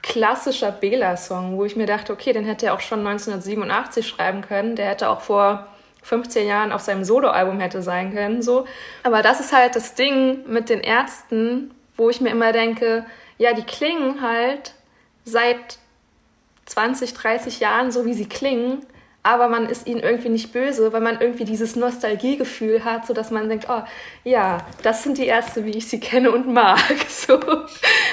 klassischer Bela-Song, wo ich mir dachte, okay, den hätte er auch schon 1987 schreiben können. Der hätte auch vor 15 Jahren auf seinem Soloalbum hätte sein können, so. Aber das ist halt das Ding mit den Ärzten, wo ich mir immer denke, ja, die klingen halt seit 20, 30 Jahren so, wie sie klingen, aber man ist ihnen irgendwie nicht böse, weil man irgendwie dieses Nostalgiegefühl hat, so dass man denkt, oh ja, das sind die Ärzte, wie ich sie kenne und mag. So.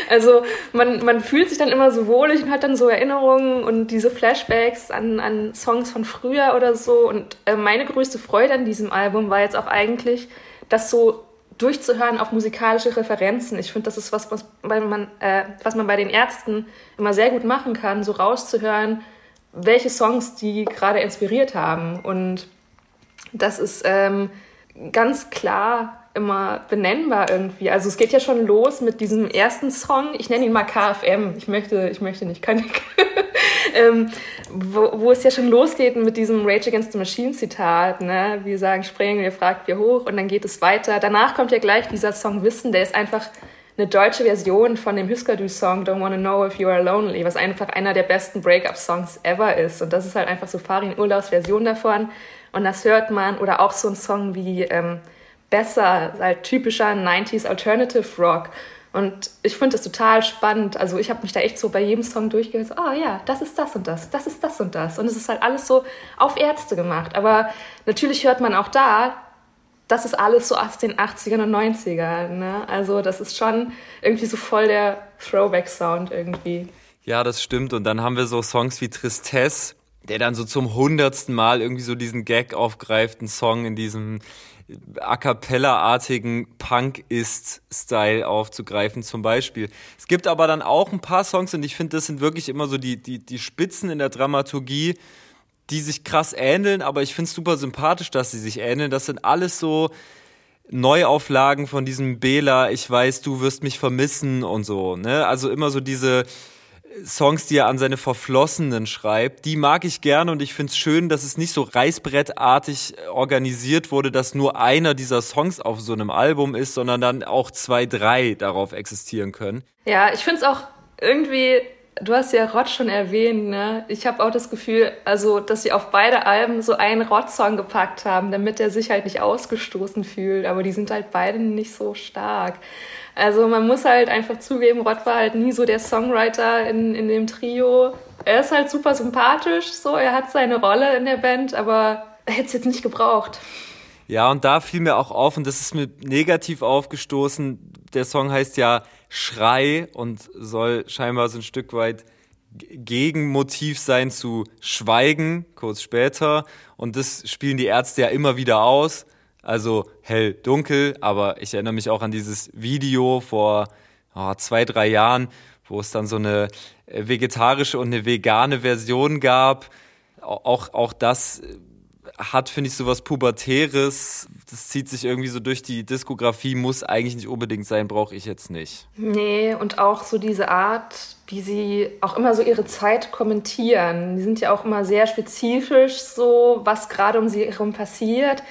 Also man, man fühlt sich dann immer so wohlig und hat dann so Erinnerungen und diese Flashbacks an, an Songs von früher oder so. Und äh, meine größte Freude an diesem Album war jetzt auch eigentlich, das so durchzuhören auf musikalische Referenzen. Ich finde, das ist was, was man, äh, was man bei den Ärzten immer sehr gut machen kann, so rauszuhören, welche Songs die gerade inspiriert haben. Und das ist ähm, ganz klar immer benennbar irgendwie. Also es geht ja schon los mit diesem ersten Song. Ich nenne ihn mal KFM. Ich möchte, ich möchte nicht, kann ich. ähm, wo, wo es ja schon losgeht mit diesem Rage Against the Machine Zitat. Ne? Wir sagen springen, ihr fragt wir hoch und dann geht es weiter. Danach kommt ja gleich dieser Song Wissen. Der ist einfach eine deutsche Version von dem Husker Du Song Don't Wanna Know If You Are Lonely, was einfach einer der besten Breakup-Songs ever ist. Und das ist halt einfach so Farin Urlaubs Version davon. Und das hört man, oder auch so ein Song wie ähm, Besser, halt typischer 90s Alternative Rock. Und ich finde das total spannend. Also ich habe mich da echt so bei jedem Song durchgehört, oh ja, das ist das und das, das ist das und das. Und es ist halt alles so auf Ärzte gemacht. Aber natürlich hört man auch da, das ist alles so aus den 80ern und 90ern. Ne? Also das ist schon irgendwie so voll der Throwback-Sound irgendwie. Ja, das stimmt. Und dann haben wir so Songs wie Tristesse, der dann so zum hundertsten Mal irgendwie so diesen Gag aufgreift, einen Song in diesem A cappella-artigen Punk-Ist-Style aufzugreifen zum Beispiel. Es gibt aber dann auch ein paar Songs und ich finde, das sind wirklich immer so die, die, die Spitzen in der Dramaturgie, die sich krass ähneln, aber ich finde es super sympathisch, dass sie sich ähneln. Das sind alles so Neuauflagen von diesem Bela, ich weiß, du wirst mich vermissen und so, ne? Also immer so diese Songs, die er an seine Verflossenen schreibt, die mag ich gerne und ich finde es schön, dass es nicht so reißbrettartig organisiert wurde, dass nur einer dieser Songs auf so einem Album ist, sondern dann auch zwei, drei darauf existieren können. Ja, ich finde es auch irgendwie Du hast ja Rott schon erwähnt, ne? Ich habe auch das Gefühl, also, dass sie auf beide Alben so einen Rott-Song gepackt haben, damit er sich halt nicht ausgestoßen fühlt. Aber die sind halt beide nicht so stark. Also man muss halt einfach zugeben, Rott war halt nie so der Songwriter in, in dem Trio. Er ist halt super sympathisch, so, er hat seine Rolle in der Band, aber er hätte es jetzt nicht gebraucht. Ja, und da fiel mir auch auf, und das ist mir negativ aufgestoßen, der Song heißt ja Schrei und soll scheinbar so ein Stück weit Gegenmotiv sein zu Schweigen, kurz später. Und das spielen die Ärzte ja immer wieder aus. Also hell, dunkel, aber ich erinnere mich auch an dieses Video vor oh, zwei, drei Jahren, wo es dann so eine äh, vegetarische und eine vegane Version gab. Auch, auch das hat, finde ich, sowas Pubertäres. Das zieht sich irgendwie so durch die Diskografie, muss eigentlich nicht unbedingt sein, brauche ich jetzt nicht. Nee, und auch so diese Art, wie sie auch immer so ihre Zeit kommentieren. Die sind ja auch immer sehr spezifisch, so was gerade um sie herum passiert.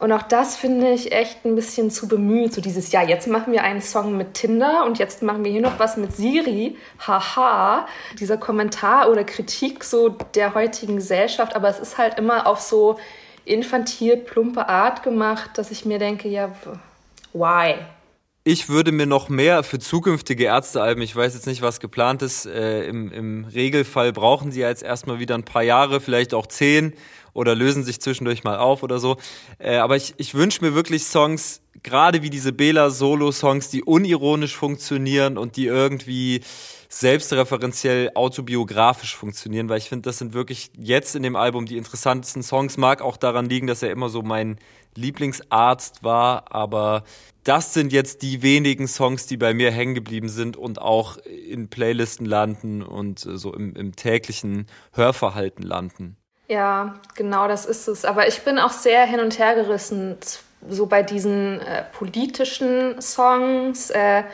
Und auch das finde ich echt ein bisschen zu bemüht. So dieses, ja, jetzt machen wir einen Song mit Tinder und jetzt machen wir hier noch was mit Siri. Haha. Dieser Kommentar oder Kritik so der heutigen Gesellschaft. Aber es ist halt immer auf so infantil plumpe Art gemacht, dass ich mir denke, ja, why? Ich würde mir noch mehr für zukünftige Ärztealben, ich weiß jetzt nicht, was geplant ist, äh, im, im Regelfall brauchen sie jetzt erstmal wieder ein paar Jahre, vielleicht auch zehn oder lösen sich zwischendurch mal auf oder so. Äh, aber ich, ich wünsche mir wirklich Songs, gerade wie diese Bela-Solo-Songs, die unironisch funktionieren und die irgendwie selbstreferenziell autobiografisch funktionieren, weil ich finde, das sind wirklich jetzt in dem Album die interessantesten Songs. Mag auch daran liegen, dass er immer so mein Lieblingsarzt war, aber das sind jetzt die wenigen Songs, die bei mir hängen geblieben sind und auch in Playlisten landen und so im, im täglichen Hörverhalten landen. Ja, genau das ist es. Aber ich bin auch sehr hin und her gerissen, so bei diesen äh, politischen Songs. Äh,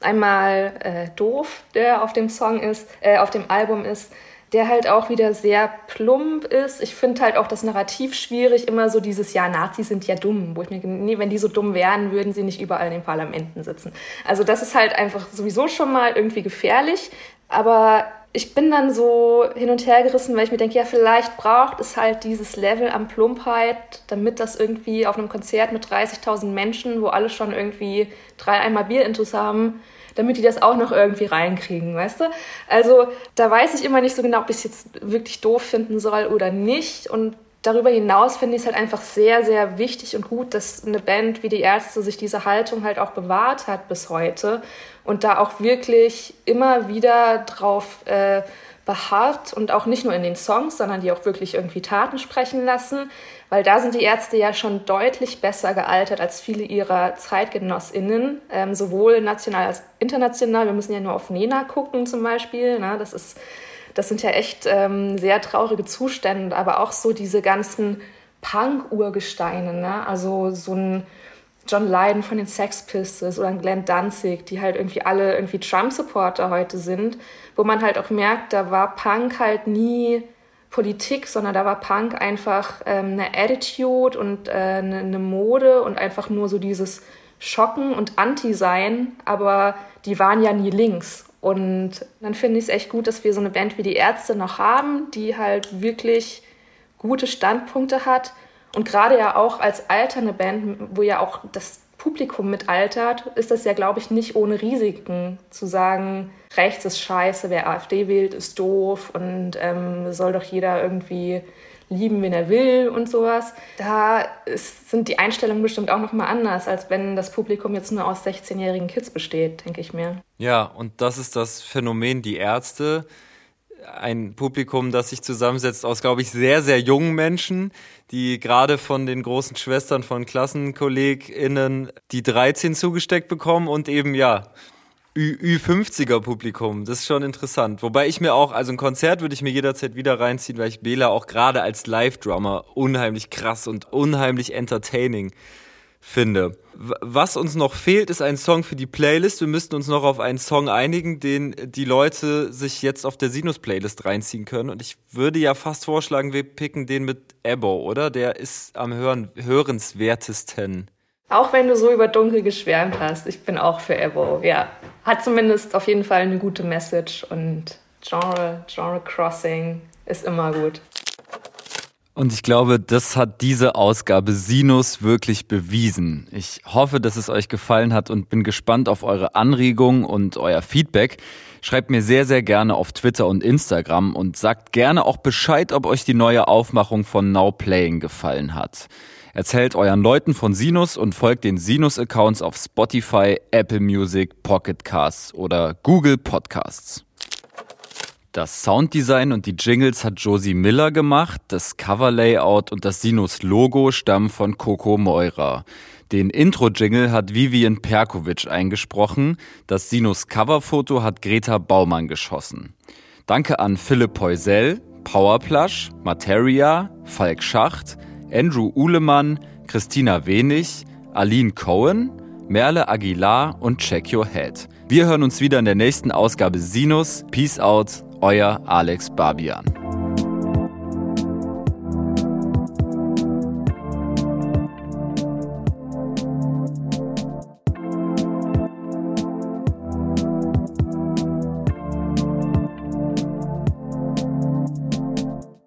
einmal äh, Doof, der auf dem Song ist, äh, auf dem Album ist, der halt auch wieder sehr plump ist. Ich finde halt auch das Narrativ schwierig, immer so dieses, ja, Nazis sind ja dumm, wo ich mir, nee, wenn die so dumm wären, würden sie nicht überall in den Parlamenten sitzen. Also das ist halt einfach sowieso schon mal irgendwie gefährlich. Aber ich bin dann so hin und her gerissen, weil ich mir denke, ja, vielleicht braucht es halt dieses Level an Plumpheit, damit das irgendwie auf einem Konzert mit 30.000 Menschen, wo alle schon irgendwie drei Eimer Bierintus haben, damit die das auch noch irgendwie reinkriegen, weißt du? Also da weiß ich immer nicht so genau, ob ich es jetzt wirklich doof finden soll oder nicht. Und darüber hinaus finde ich es halt einfach sehr, sehr wichtig und gut, dass eine Band wie die Ärzte sich diese Haltung halt auch bewahrt hat bis heute und da auch wirklich immer wieder drauf äh, beharrt und auch nicht nur in den Songs, sondern die auch wirklich irgendwie Taten sprechen lassen, weil da sind die Ärzte ja schon deutlich besser gealtert als viele ihrer ZeitgenossInnen, ähm, sowohl national als international. Wir müssen ja nur auf Nena gucken zum Beispiel, ne? das ist das sind ja echt ähm, sehr traurige Zustände, aber auch so diese ganzen Punk-Urgesteine, ne? also so ein John Lydon von den Sex Pistols oder Glenn Danzig, die halt irgendwie alle irgendwie Trump-Supporter heute sind, wo man halt auch merkt, da war Punk halt nie Politik, sondern da war Punk einfach ähm, eine Attitude und äh, eine, eine Mode und einfach nur so dieses Schocken und Anti-Sein, aber die waren ja nie links. Und dann finde ich es echt gut, dass wir so eine Band wie die Ärzte noch haben, die halt wirklich gute Standpunkte hat. Und gerade ja auch als alternde Band, wo ja auch das Publikum mit altert, ist das ja, glaube ich, nicht ohne Risiken zu sagen, rechts ist scheiße, wer AfD wählt, ist doof und ähm, soll doch jeder irgendwie lieben, wen er will und sowas. Da ist, sind die Einstellungen bestimmt auch nochmal anders, als wenn das Publikum jetzt nur aus 16-jährigen Kids besteht, denke ich mir. Ja, und das ist das Phänomen, die Ärzte. Ein Publikum, das sich zusammensetzt aus, glaube ich, sehr, sehr jungen Menschen, die gerade von den großen Schwestern von KlassenkollegInnen die 13 zugesteckt bekommen und eben, ja, Ü50er Publikum. Das ist schon interessant. Wobei ich mir auch, also ein Konzert würde ich mir jederzeit wieder reinziehen, weil ich Bela auch gerade als Live-Drummer unheimlich krass und unheimlich entertaining finde. Was uns noch fehlt, ist ein Song für die Playlist. Wir müssten uns noch auf einen Song einigen, den die Leute sich jetzt auf der Sinus-Playlist reinziehen können. Und ich würde ja fast vorschlagen, wir picken den mit Ebo, oder? Der ist am hören, hörenswertesten. Auch wenn du so über Dunkel geschwärmt hast, ich bin auch für Evo. Ja, hat zumindest auf jeden Fall eine gute Message und Genre, Genre Crossing ist immer gut. Und ich glaube, das hat diese Ausgabe Sinus wirklich bewiesen. Ich hoffe, dass es euch gefallen hat und bin gespannt auf eure Anregungen und euer Feedback. Schreibt mir sehr, sehr gerne auf Twitter und Instagram und sagt gerne auch Bescheid, ob euch die neue Aufmachung von Now Playing gefallen hat. Erzählt euren Leuten von Sinus und folgt den Sinus-Accounts auf Spotify, Apple Music, Pocket Casts oder Google Podcasts. Das Sounddesign und die Jingles hat Josie Miller gemacht, das Coverlayout und das Sinus-Logo stammen von Coco Meurer. Den Intro-Jingle hat Vivian Perkovic eingesprochen, das Sinus-Coverfoto hat Greta Baumann geschossen. Danke an Philipp Poisel, Powerplush, Materia, Falk Schacht, Andrew Uhlemann, Christina Wenig, Aline Cohen, Merle Aguilar und Check Your Head. Wir hören uns wieder in der nächsten Ausgabe Sinus. Peace out, euer Alex Barbian.